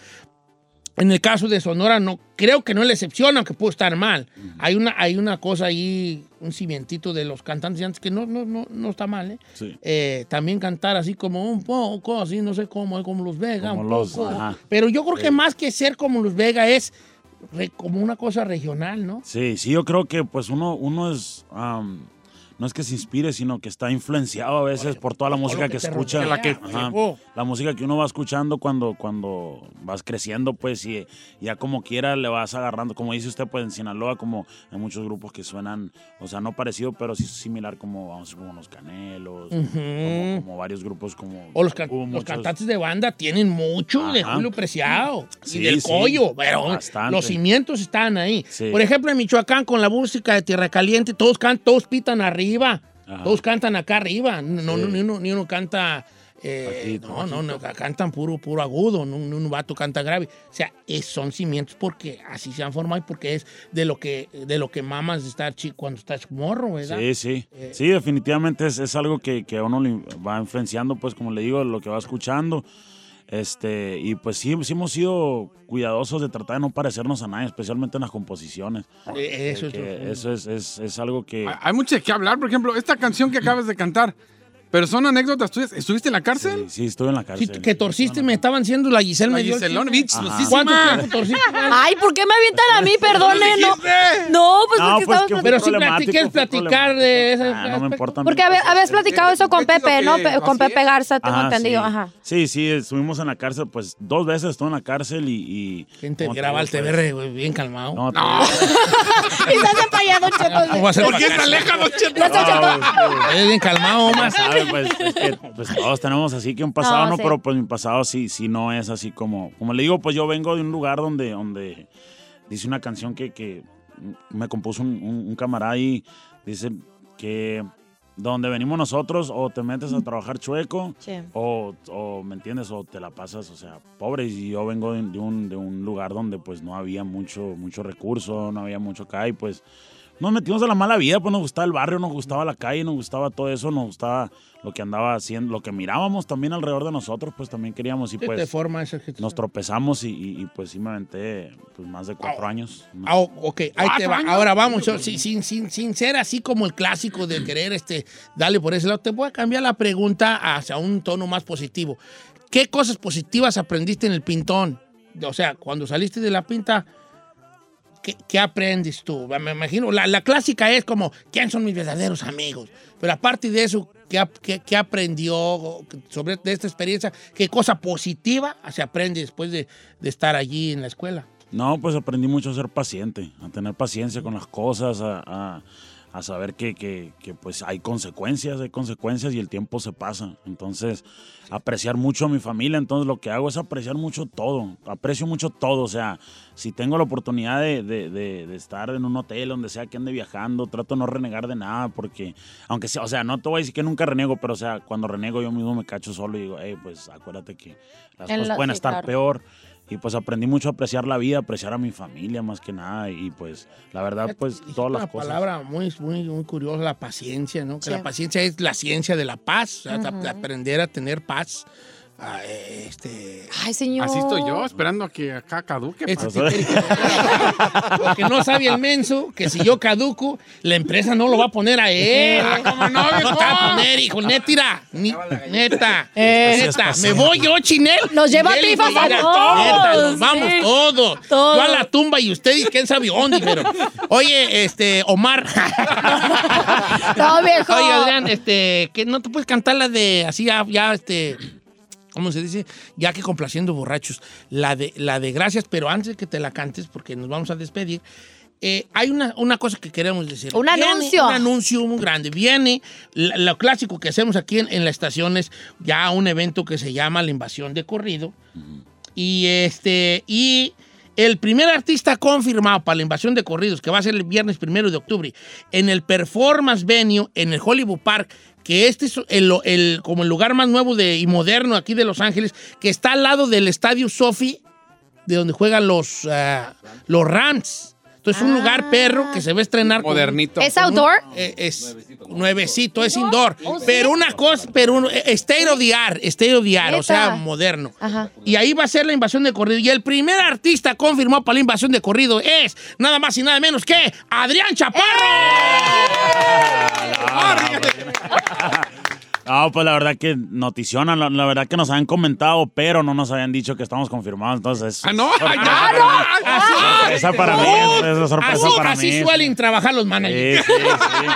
En el caso de Sonora, no, creo que no es la excepción, aunque puede estar mal. hay, una, hay una cosa ahí, un cimientito de los cantantes de antes que no, no, no, no está mal, ¿eh? Sí. Eh, también cantar así como un poco, así, no sé cómo, como los Vega, Como un los- poco. Pero yo creo que más que ser como los Vega es como una cosa regional, ¿no? Sí, sí, yo creo que pues uno, uno es, am, no es que se inspire, sino que está influenciado a veces por toda la música que escucha. La, que, ajá, la música que uno va escuchando cuando, cuando vas creciendo, pues y ya como quiera le vas agarrando, como dice usted, pues en Sinaloa como hay muchos grupos que suenan, o sea, no parecido, pero sí similar como, vamos como Los Canelos, como, como varios grupos como... O los, can- hubo los muchos- cantantes de banda tienen mucho de Ajá. Julio Preciado Sí, y del sí, Coyo, pero bastante. los cimientos están ahí. Sí. Por ejemplo, en Michoacán, con la música de Tierra Caliente, todos, can, todos pitan arriba, Ajá. todos cantan acá arriba, no, no, Sí. ni, uno, ni uno canta... eh, Bajito, no, no, no, cantan puro, puro agudo, no, no un vato canta grave. O sea, es- son cimientos porque así se han formado y porque es de lo que, de lo que mamas estar chico cuando estás morro, ¿verdad? Sí, sí. Eh, Sí, definitivamente es, es algo que, que a uno le va influenciando, pues como le digo, lo que va escuchando. Este, y pues sí, sí hemos sido cuidadosos de tratar de no parecernos a nadie, especialmente en las composiciones. Eh, Eso es, Que eso es, es, es algo que... Hay mucho de qué hablar. Por ejemplo, esta canción que acabas de cantar. Pero son anécdotas tuyas. ¿Estuviste en la cárcel? Sí, sí, estuve en la Sí, cárcel. que torciste, me estaban diciendo la Giselle me dio Giselón lucísima. ¿Cuánto tiempo torciste? Ay, ¿por qué me avientan a mí? Perdone, no. No, pues No, porque pues, estamos que Pero sí, plati- ¿quieres platicar de ese problemático. Ah, no me importa. Porque pues, habías platicado eso con Pepe, ¿no? con. Pepe Garza, tengo entendido. sí. Ajá. Sí, sí, estuvimos en la cárcel, pues dos veces estuve en la cárcel y... y Gente graba el pues, TBR, güey, bien calmado. No, te- Y se hace para allá, Don Cheto. ¿Cómo va a ser ¿Por qué se aleja, Cheto? No, Es bien calmado, más. Pues, es que, pues, todos tenemos así que un pasado, No, ¿no? sí. Pero pues mi pasado sí, sí no es así como, como le digo, pues yo vengo de un lugar donde, donde dice una canción que, que me compuso un, un- un camarada y dice que donde venimos nosotros o te metes a trabajar chueco Sí. o, o, ¿me entiendes? O te la pasas, o sea, pobre. Y yo vengo de, de un, de un lugar donde pues no había mucho, mucho recurso, no había mucho acá y pues nos metimos a la mala vida, pues nos gustaba el barrio, nos gustaba la calle, nos gustaba todo eso, nos gustaba lo que andaba haciendo, lo que mirábamos también alrededor de nosotros, pues también queríamos y ¿Qué te pues forma esa nos tropezamos y, y- y, pues sí me aventé pues, más de cuatro años. Ah, o- ok, ahí te va. Ahora vamos, yo, sin, sin, sin, sin ser así como el clásico de querer este, darle por ese lado, te voy a cambiar la pregunta hacia un tono más positivo. ¿Qué cosas positivas aprendiste en el pintón? O sea, cuando saliste de la pinta, ¿qué, qué aprendes tú? Me imagino, la, la clásica es como, ¿quién son mis verdaderos amigos? Pero aparte de eso, ¿qué, qué- qué aprendió sobre de esta experiencia? ¿Qué cosa positiva se aprende después de, de estar allí en la escuela? No, pues aprendí mucho a ser paciente, a tener paciencia con las cosas, a, a- a saber que, que- que, pues hay consecuencias, hay consecuencias y el tiempo se pasa. Entonces, apreciar mucho a mi familia, entonces lo que hago es apreciar mucho todo, aprecio mucho todo, o sea, si tengo la oportunidad de, de- de- de estar en un hotel, donde sea que ande viajando, trato de no renegar de nada, porque, aunque sea, o sea, no te voy a decir que nunca renego, pero o sea, cuando renego yo mismo me cacho solo y digo, hey, pues acuérdate que las En cosas la- pueden sí, estar claro. peor. Y pues aprendí mucho a apreciar la vida, apreciar a mi familia más que nada. Y pues la verdad, pues Dijiste todas las una cosas. palabra muy, muy, muy curiosa, la paciencia, ¿no? Que Sí. la paciencia es la ciencia de la paz, o sea, Ujú. de aprender a tener paz. Ah, este, Ay, señor. Así estoy yo, esperando a que acá caduque. este Porque no sabe el menso que si yo caduco, la empresa no lo va a poner a él. Ah, ¿cómo no, No te va a poner, hijo, neta. Ni- neta. Eh. neta. Me voy yo, Chinel. Nos lleva Chinel, pifas a todos, neta, nos vamos sí. todos. Todos. Yo a la tumba y ustedes, quién sabe dónde, pero. Oye, este, Omar. No, viejo. Oye, Adrián, este, que no te puedes cantar la de así ya, ya, este, ¿cómo se dice? Ya que complaciendo borrachos. La de, la de gracias, pero antes de que te la cantes, porque nos vamos a despedir, eh, hay una, una cosa que queremos decir. Un Viene anuncio. Un anuncio muy grande. Viene lo clásico que hacemos aquí en, en la estación es ya un evento que se llama La Invasión de Corrido. Y este, y el primer artista confirmado para la invasión de corridos, que va a ser el viernes primero de octubre, en el Performance Venue, en el Hollywood Park, que este es el, el- como el lugar más nuevo de, y moderno aquí de Los Ángeles, que está al lado del Estadio Sophie, de donde juegan los, ah, los Rams. Entonces, un lugar perro que se va a estrenar. con- Modernito. ¿Es outdoor? eh, es nuevecito, es indoor. Pero una cosa, pero un, eh, state of the art, state of the art, o sea, moderno. Ajá. Y ahí va a ser la invasión de corrido. Y el primer artista confirmado para la invasión de corrido es nada más y nada menos que Adrián Chaparro. No, pues la verdad que noticiona, la, la verdad que nos habían comentado, pero no nos habían dicho que estamos confirmados, entonces... Ah, no. Ah, para mí. Sorpresa para mí, es sorpresa Así, para así mí. suelen trabajar los managers. Sí, sí, sí.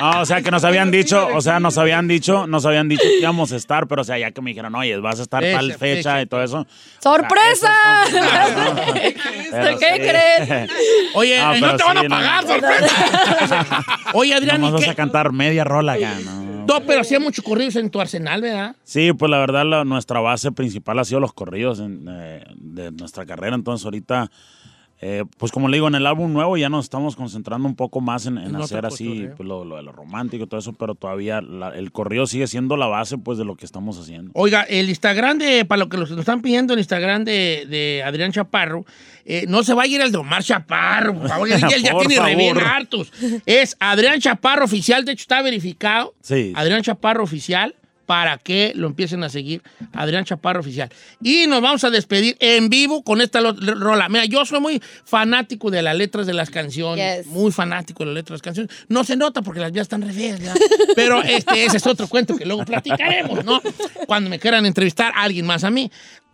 No, o sea, que nos habían dicho, o sea, nos habían dicho, nos habían dicho que íbamos a estar, pero o sea, ya que me dijeron, oye, vas a estar Fecha, tal fecha fecha. y todo eso. ¡Sorpresa! ¿Qué sí. crees? Oye, Ah, no te van a no. pagar, sorpresa. Oye, Adrián, Nomás ¿y vas qué? a cantar media rola acá, ¿no? No, pero hacía muchos corridos en tu arsenal, ¿verdad? Sí, pues la verdad la- nuestra base principal ha sido los corridos en, eh, de nuestra carrera, entonces ahorita, eh, pues como le digo, en el álbum nuevo ya nos estamos concentrando un poco más en, hacer así cotorreo. pues, lo, lo de lo romántico y todo eso, pero todavía la- el corrido sigue siendo la base pues de lo que estamos haciendo. Oiga, el Instagram de, para lo que nos están pidiendo, el Instagram de, de Adrián Chaparro, eh, no se va a ir el de Omar Chaparro, por favor, él ya, tiene re bien favor. hartos. Es Adrián Chaparro Oficial, de hecho está verificado. Sí. Adrián Chaparro Oficial, para que lo empiecen a seguir. Adrián Chaparro Oficial. Y nos vamos a despedir en vivo con esta rola. Mira, yo soy muy fanático de las letras de las canciones. Yes. Muy fanático de las letras de las canciones. No se nota porque las mías están re. Pero este, ese es otro cuento que luego platicaremos, ¿no? Cuando me quieran entrevistar a alguien más a mí.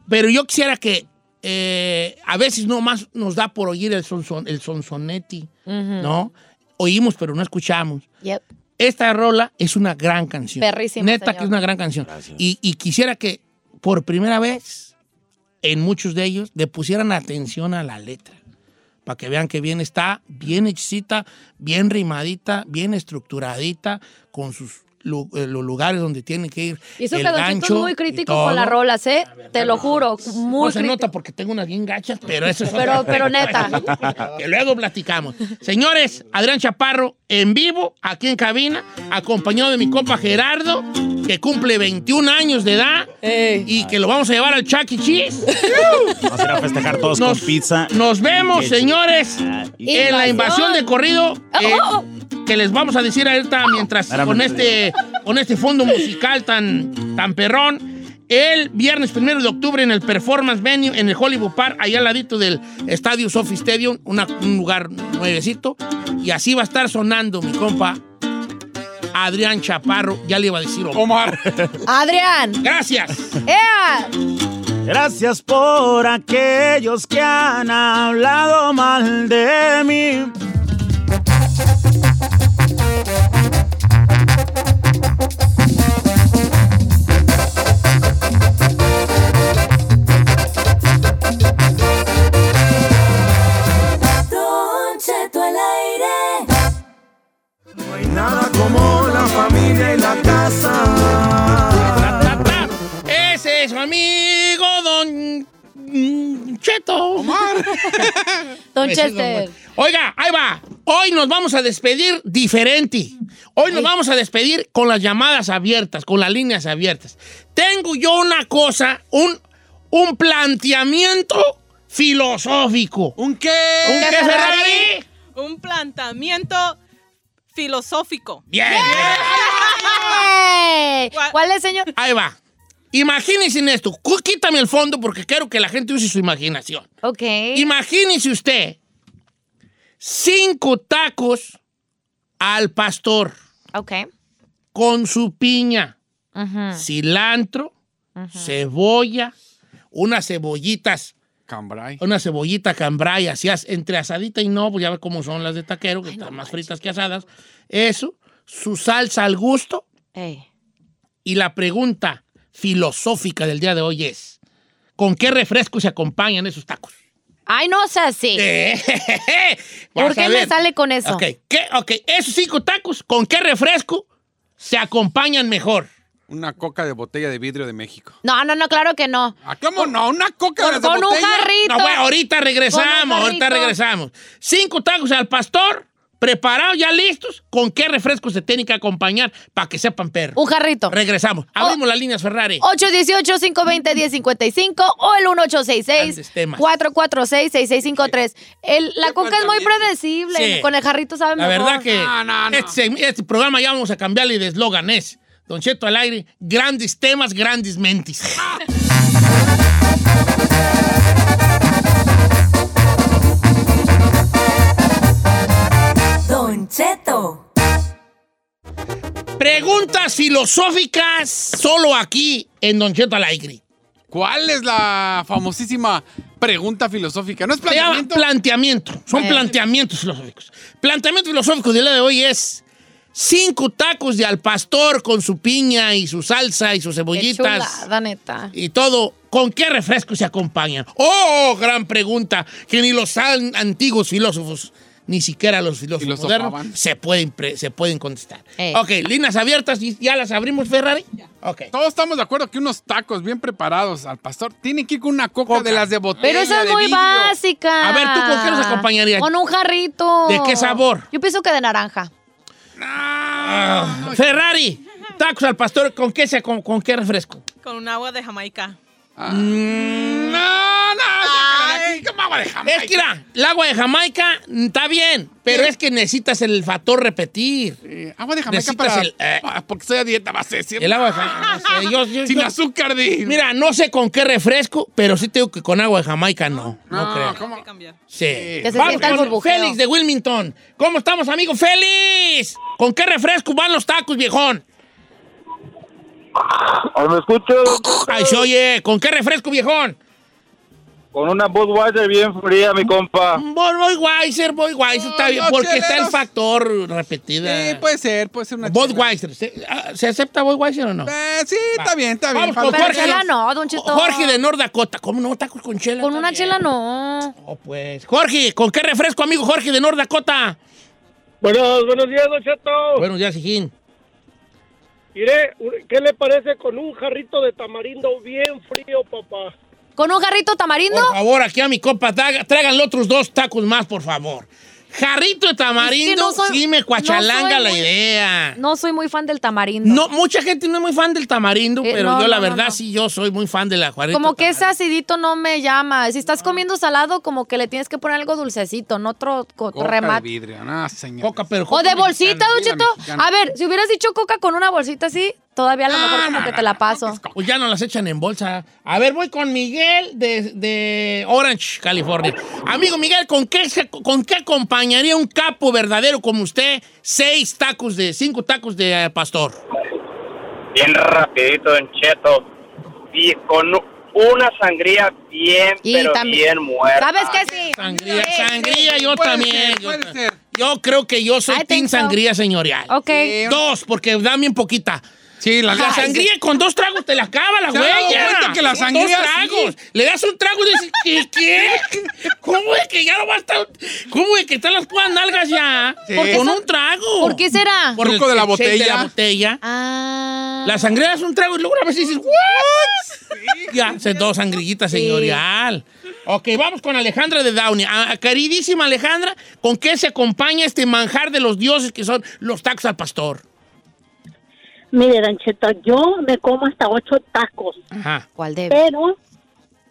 Pero yo quisiera que eh, a veces no más nos da por oír el, sonson, el sonsonetti, ¿no? Oímos, pero no escuchamos. Yep. Esta rola es una gran canción. Perrísima, Neta señor. que es una gran canción. Y, y quisiera que por primera vez en muchos de ellos le pusieran atención a la letra. Para que vean que bien está, bien hechicita, bien rimadita, bien estructuradita, con sus lu- eh, los lugares donde tienen que ir. Y eso el gancho es muy crítico con las rolas, ¿eh? Te lo juro. Muy No se crítico. nota porque tengo unas bien gachas, pero eso es Pero- otra- pero neta. que luego platicamos. Señores, Adrián Chaparro en vivo, aquí en cabina, acompañado de mi compa Gerardo. que cumple 21 años de edad y que lo vamos a llevar al Chuck E. Cheese. Vamos a ir a festejar todos Nos- con pizza. Nos vemos, señores, en la invasión de corrido eh, Oh, que les vamos a decir ahorita mientras Espérame. con este, con este fondo musical tan, tan perrón. El viernes primero de octubre en el Performance Venue en el Hollywood Park, allá al ladito del Estadio Sophie Stadium, una- un lugar nuevecito. Y así va a estar sonando mi compa Adrián Chaparro. Ya le iba a decir Omar. Adrián. Gracias. ¡Ea! Gracias por aquellos que han hablado mal de mí. Nada como la familia y la casa. Ese es su amigo Don Cheto. Don Me Chester. Oiga, ahí va. Hoy nos vamos a despedir diferente. Hoy nos vamos a despedir con las llamadas abiertas, con las líneas abiertas. Tengo yo una cosa, un, un planteamiento filosófico. ¿Un qué? ¿Un qué, Ferrari? Un planteamiento filosófico. Bien. ¿Cuál es, señor? Ahí va. Imagínense en esto. Quítame el fondo porque quiero que la gente use su imaginación. Ok. Imagínese usted cinco tacos al pastor Ok. con su piña, cilantro, cebolla, unas cebollitas, Cambrai. una cebollita cambray, así as- entre asadita y no, pues ya ve cómo son las de taquero, que están más fritas que asadas. Eso, su salsa al gusto. Ey. Y la pregunta filosófica del día de hoy es, ¿con qué refresco se acompañan esos tacos? Ay, no sea así. ¿Por ¿Por qué me sale con eso? Ok, ¿qué? ok, esos cinco tacos, ¿con qué refresco se acompañan mejor? Una coca de botella de vidrio de México. No, no, no, claro que no. ¿A cómo no? ¿Una coca Con, de con un botella? jarrito. No, bueno, ahorita Con regresamos, un ahorita regresamos. Cinco tacos al pastor, preparados, ya listos. ¿Con qué refresco se tienen que acompañar para que sepan perro? Un jarrito. Regresamos. Abrimos las líneas Ferrari. 818-520-1055 o el Grandes temas. 1866-446-6653. El- La coca es muy predecible. Sí. Con el jarrito sabe La mejor. verdad que No, no, no. Este, este programa ya vamos a cambiarle de eslogan. Es Don Cheto al aire, grandes temas, grandes mentes. Don Cheto. Preguntas filosóficas solo aquí en Don Cheto al aire. ¿Cuál es la famosísima pregunta filosófica? ¿No es Se llama planteamiento? planteamiento. Son Eh. planteamientos filosóficos. Planteamiento filosófico del día de hoy es cinco tacos de al pastor con su piña y su salsa y sus Qué cebollitas. chulada, neta. y todo, ¿con qué refresco se acompañan? ¡Oh, gran pregunta! Que ni los an- antiguos filósofos, ni siquiera los filósofos modernos, se pueden, se pueden contestar. Eh. Ok, líneas abiertas, ¿y ¿ya las abrimos, Ferrari? Ok. Todos estamos de acuerdo que unos tacos bien preparados al pastor tienen que ir con una coca, Coca. de las de botella. Pero esa es muy vidrio. básica. A ver, ¿tú con qué los acompañarías? Con un jarrito. ¿De qué sabor? Yo pienso que de naranja. Ah, Ferrari, tacos al pastor, ¿con qué, se, con, con qué refresco? Con un agua de Jamaica. Mm, No, no, de aquí, ¿cómo agua de Jamaica? Es que mira, el agua de Jamaica mm, está bien, pero es que necesitas el factor repetir. Eh, agua de Jamaica Necesitas para... el, eh, Ah, porque estoy a dieta, vas a decir. El agua de Jamaica. no sé, yo- yo- Sin yo- azúcar, di. Mira, no sé con qué refresco, pero sí tengo que con agua de Jamaica no. No, No, creo. ¿cómo? Sí. Que se Vamos con. Félix de Wilmington. ¿Cómo estamos, amigo Félix? ¿Con qué refresco van los tacos, viejón? ¿Me escucho? Ay, se oye. ¿Con qué refresco, viejón? Con una Budweiser bien fría, mi compa. Budweiser, Budweiser, está bien, porque está el cheleros. factor repetida. Sí, puede ser, puede ser una Budweiser. ¿Se, ah, ¿se acepta Budweiser o no? Eh, sí, está bien, está bien. Con Jorge. chela no, Don Cheto. Jorge de North Dakota. ¿Cómo no? Tacos con chela. Con una bien. chela no. Oh, pues. Jorge, ¿con qué refresco, amigo Jorge de North Dakota? Buenos, buenos días, Don Cheto. Buenos días, hijín. Mire, ¿qué le parece con un jarrito de tamarindo bien frío, papá? ¿Con un jarrito tamarindo? Por favor, aquí a mi compa, traga- tráiganle otros dos tacos más, por favor. Jarrito de tamarindo, Es que no soy- sí me cuachalanga no la muy- idea. No soy muy fan del tamarindo. No, mucha gente no es muy fan del tamarindo, Eh, pero no, yo la verdad no. sí, yo soy muy fan de la Jarrito. Como que ese acidito no me llama. Si estás comiendo salado, como que le tienes que poner algo dulcecito, no otro co- Coca de remate. vidrio, no, señor. Coca, pero O de bolsita, Don mexicana. A ver, si hubieras dicho coca con una bolsita así, todavía a lo mejor como que te la paso. Pues ya no las echan en bolsa. A ver, voy con Miguel de, de Orange, California. Amigo Miguel, ¿con qué, ¿con qué acompañaría un capo verdadero como usted seis tacos de, cinco tacos de eh, pastor? bien rapidito, Don Cheto. Y con una sangría bien, Y pero también- bien muerta. ¿Sabes qué? Sí. Sangría, Sí, sangría sí. yo Puede también. ser, yo, yo creo que yo soy team so. sangría señorial. Ok. Dos, porque dan bien poquita. Sí, la, La sangría con dos tragos te la acaba la ¿Se ha dado huella. cuenta que la sangría Dos tragos. Le das un trago y dices, ¿qué? qué? ¿Cómo es que ya no va a estar? ¿Cómo es que están las puras nalgas ya? Sí. Con ¿Por qué un trago. ¿Por qué será? Por el Truco de la de botella. la botella. Ah. La sangría es un trago y luego una vez dices, ¿what? Ya, se dos sangrillitas, señorial. Ok, vamos con Alejandra de Downey. Ah, queridísima Alejandra, ¿con qué se acompaña este manjar de los dioses que son los tacos al pastor? Mire, Don Cheto, yo me como hasta ocho tacos, Ajá. ¿Cuál de? pero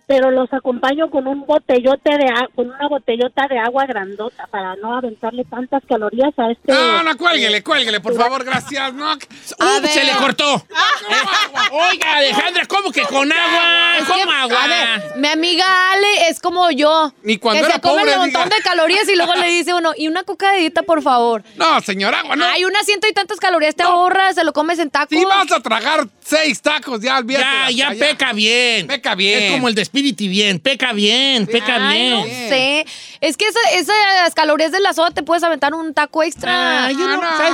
pero los acompaño con un botellote de a- con una botellota de agua grandota para no aventarle tantas calorías a este No, no, cuélguele, cuélguele, por favor, gracias. No, ¡Uh, se le cortó! Eh, Oiga, Alejandra, ¿cómo que con agua? Es que, ¿Cómo agua? A ver, mi amiga Ale es como yo. Ni cuando que era se come pobre, un montón diga. de calorías y luego le dice uno, y una cocadita, por favor. no, señor, agua, no. Hay unas ciento y tantas calorías, te ahorras, se lo comes en tacos. Si vas a tragar seis tacos, ya olvídate. Ya, ya peca bien. Peca bien. Es como el de Spirity bien. Peca bien, peca Ay, bien. no sé. Es que esa- esas calorías de la soda te puedes aventar un taco extra. Ah, yo no, no. ¿sabes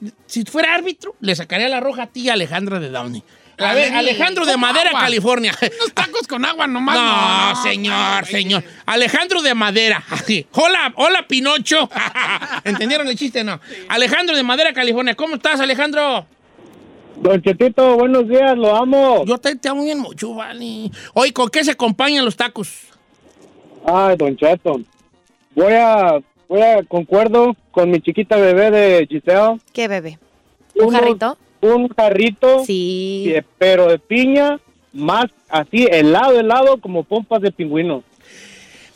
qué? Si fuera árbitro, le sacaría la roja a ti y a Alejandra de Downey. A ver, Alejandro de ¿cómo Madera, agua? California. Unos tacos con agua nomás. No, señor, señor. Alejandro de Madera. Hola, hola, Pinocho. ¿Entendieron el chiste? No. Alejandro de Madera, California. ¿Cómo estás, Alejandro? Don Chetito, buenos días, lo amo. Yo te, te amo bien mucho, vale. Oye, ¿con qué se acompañan los tacos? Ay, Don Cheto. Voy a, voy a, concuerdo con mi chiquita bebé de Giselle. ¿Qué bebé? ¿Un Unos- jarrito? Un jarrito, Sí. eh, pero de piña, más así, helado, helado, como pompas de pingüino.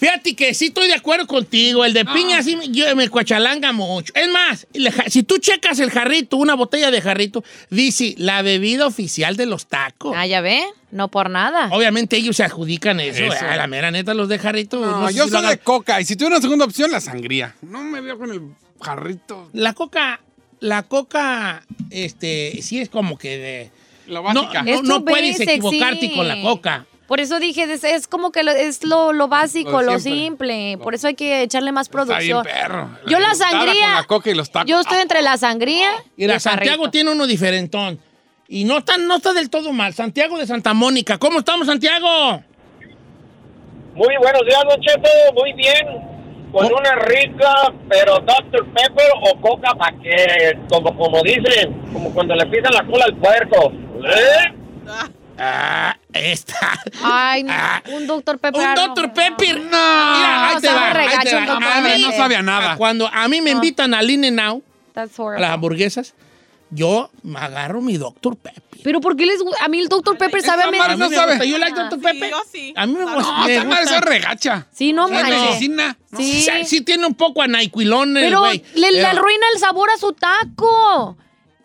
Fíjate que sí estoy de acuerdo contigo. El de piña sí me, yo- me cuachalanga mucho. Es más, si tú checas el jarrito, una botella de jarrito, dice la bebida oficial de los tacos. Ah, ya ve, no por nada. Obviamente ellos se adjudican eso. Eso. A la mera neta, los de jarrito. No, no sé yo si soy de coca. Y si tuviera una segunda opción, la sangría. No me veo con el jarrito. La coca, la coca, este, sí es como que de... La No, básica. no, no tu puedes equivocarte sí. con la coca. Por eso dije, es, es como que lo- es lo, lo básico, Lo simple. Por eso hay que echarle más Está bien producción. perro. Yo la sangría- Con la coca y los tacos. Yo estoy entre la sangría y Mira, el Santiago tiene uno diferentón. Y no está, no está del todo mal. Santiago de Santa Mónica. ¿Cómo estamos, Santiago? Muy buenos días, Don Cheto, muy bien. Con Oh. una rica, pero Dr. Pepper o Coca para que, como, como dicen, como cuando le pisan la cola al puerco. ¿Eh? Ah, esta. Ay, no, Ah. un Dr. Pepper. Un no. Dr. Pepper. No. No, Mira, ahí te sabe va. ahí te va. A mí no sabe a nada. Cuando a mí me invitan al In and Out, That's a las hamburguesas, yo me agarro mi Dr. Pepper. Pero ¿por qué les gu- A mí el Dr. Pepper sabe a Esa mí. madre A mí no me sabe. gusta. Yo like Ah. Dr. Sí, Pepper. yo sí. A mí me, No, me esa madre gusta. es regacha. Sí, no Es manches. medicina. Sí. Sí, sí tiene un poco a NyQuilón, el Pero güey. le, le Pero- arruina el sabor a su taco.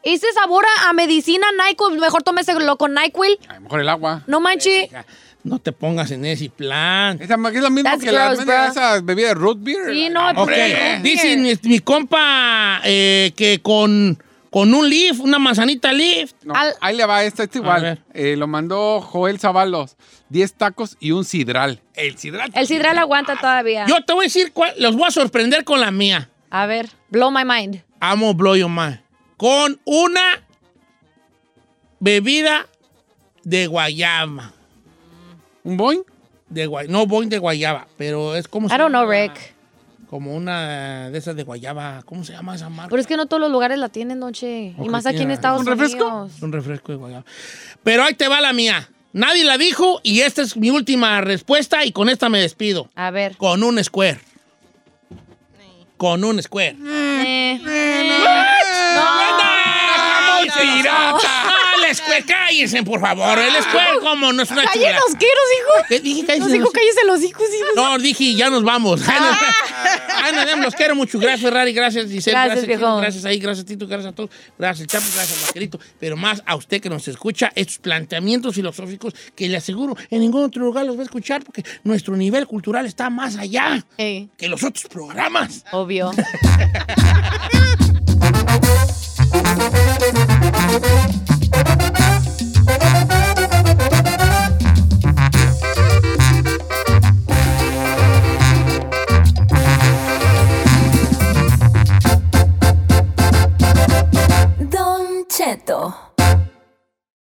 Ese sabor a, a medicina NyQuil, mejor tómeselo con NyQuil. A lo mejor el agua. No manches. No te pongas en ese plan. Esa es la misma That's que la gross, bro. esa bebida de root beer. Sí, no, Ok, Hombre. dice mi, mi compa eh, que con, con un leaf, una manzanita leaf. No, Al- ahí le va, esta está A igual. Eh, lo mandó Joel Zavalos. 10 tacos y un sidral. El sidral. El sidral aguanta todavía. Yo te voy a decir, cuál- los voy a sorprender con la mía. A ver, blow my mind. Amo Blow Your Mind. Con una bebida de guayaba. ¿Un boing? De guay, no voy de guayaba, pero es como... I don't know, Rick. Como una de esas de guayaba. ¿Cómo se llama esa marca? Pero es que no todos los lugares la tienen, noche. Ok, y más aquí en Estados ¿Un refresco? Unidos. Un refresco de guayaba. Pero ahí te va la mía. Nadie la dijo y esta es mi última respuesta y con esta me despido. A ver. Con un square. Con un square. Eh. ¡Ay, pirata! El square, cállense, por favor. El square, ¿cómo? No es una chula. los quiero, hijo. ¿Qué dije? Cállese Nos dijo, cállese los hijos, hijos. No, dije, ya nos vamos. Nos vemos, los quiero mucho. Gracias, Ferrari. Gracias, Giselle. Gracias, Gracias, gracias ahí. Gracias, Tito. Gracias a todos. Gracias, Chapo. Gracias, Vaquerito. Pero más a usted que nos escucha estos planteamientos filosóficos que le aseguro en ningún otro lugar los va a escuchar porque nuestro nivel cultural está más allá que los otros programas. Obvio. Don Cheto.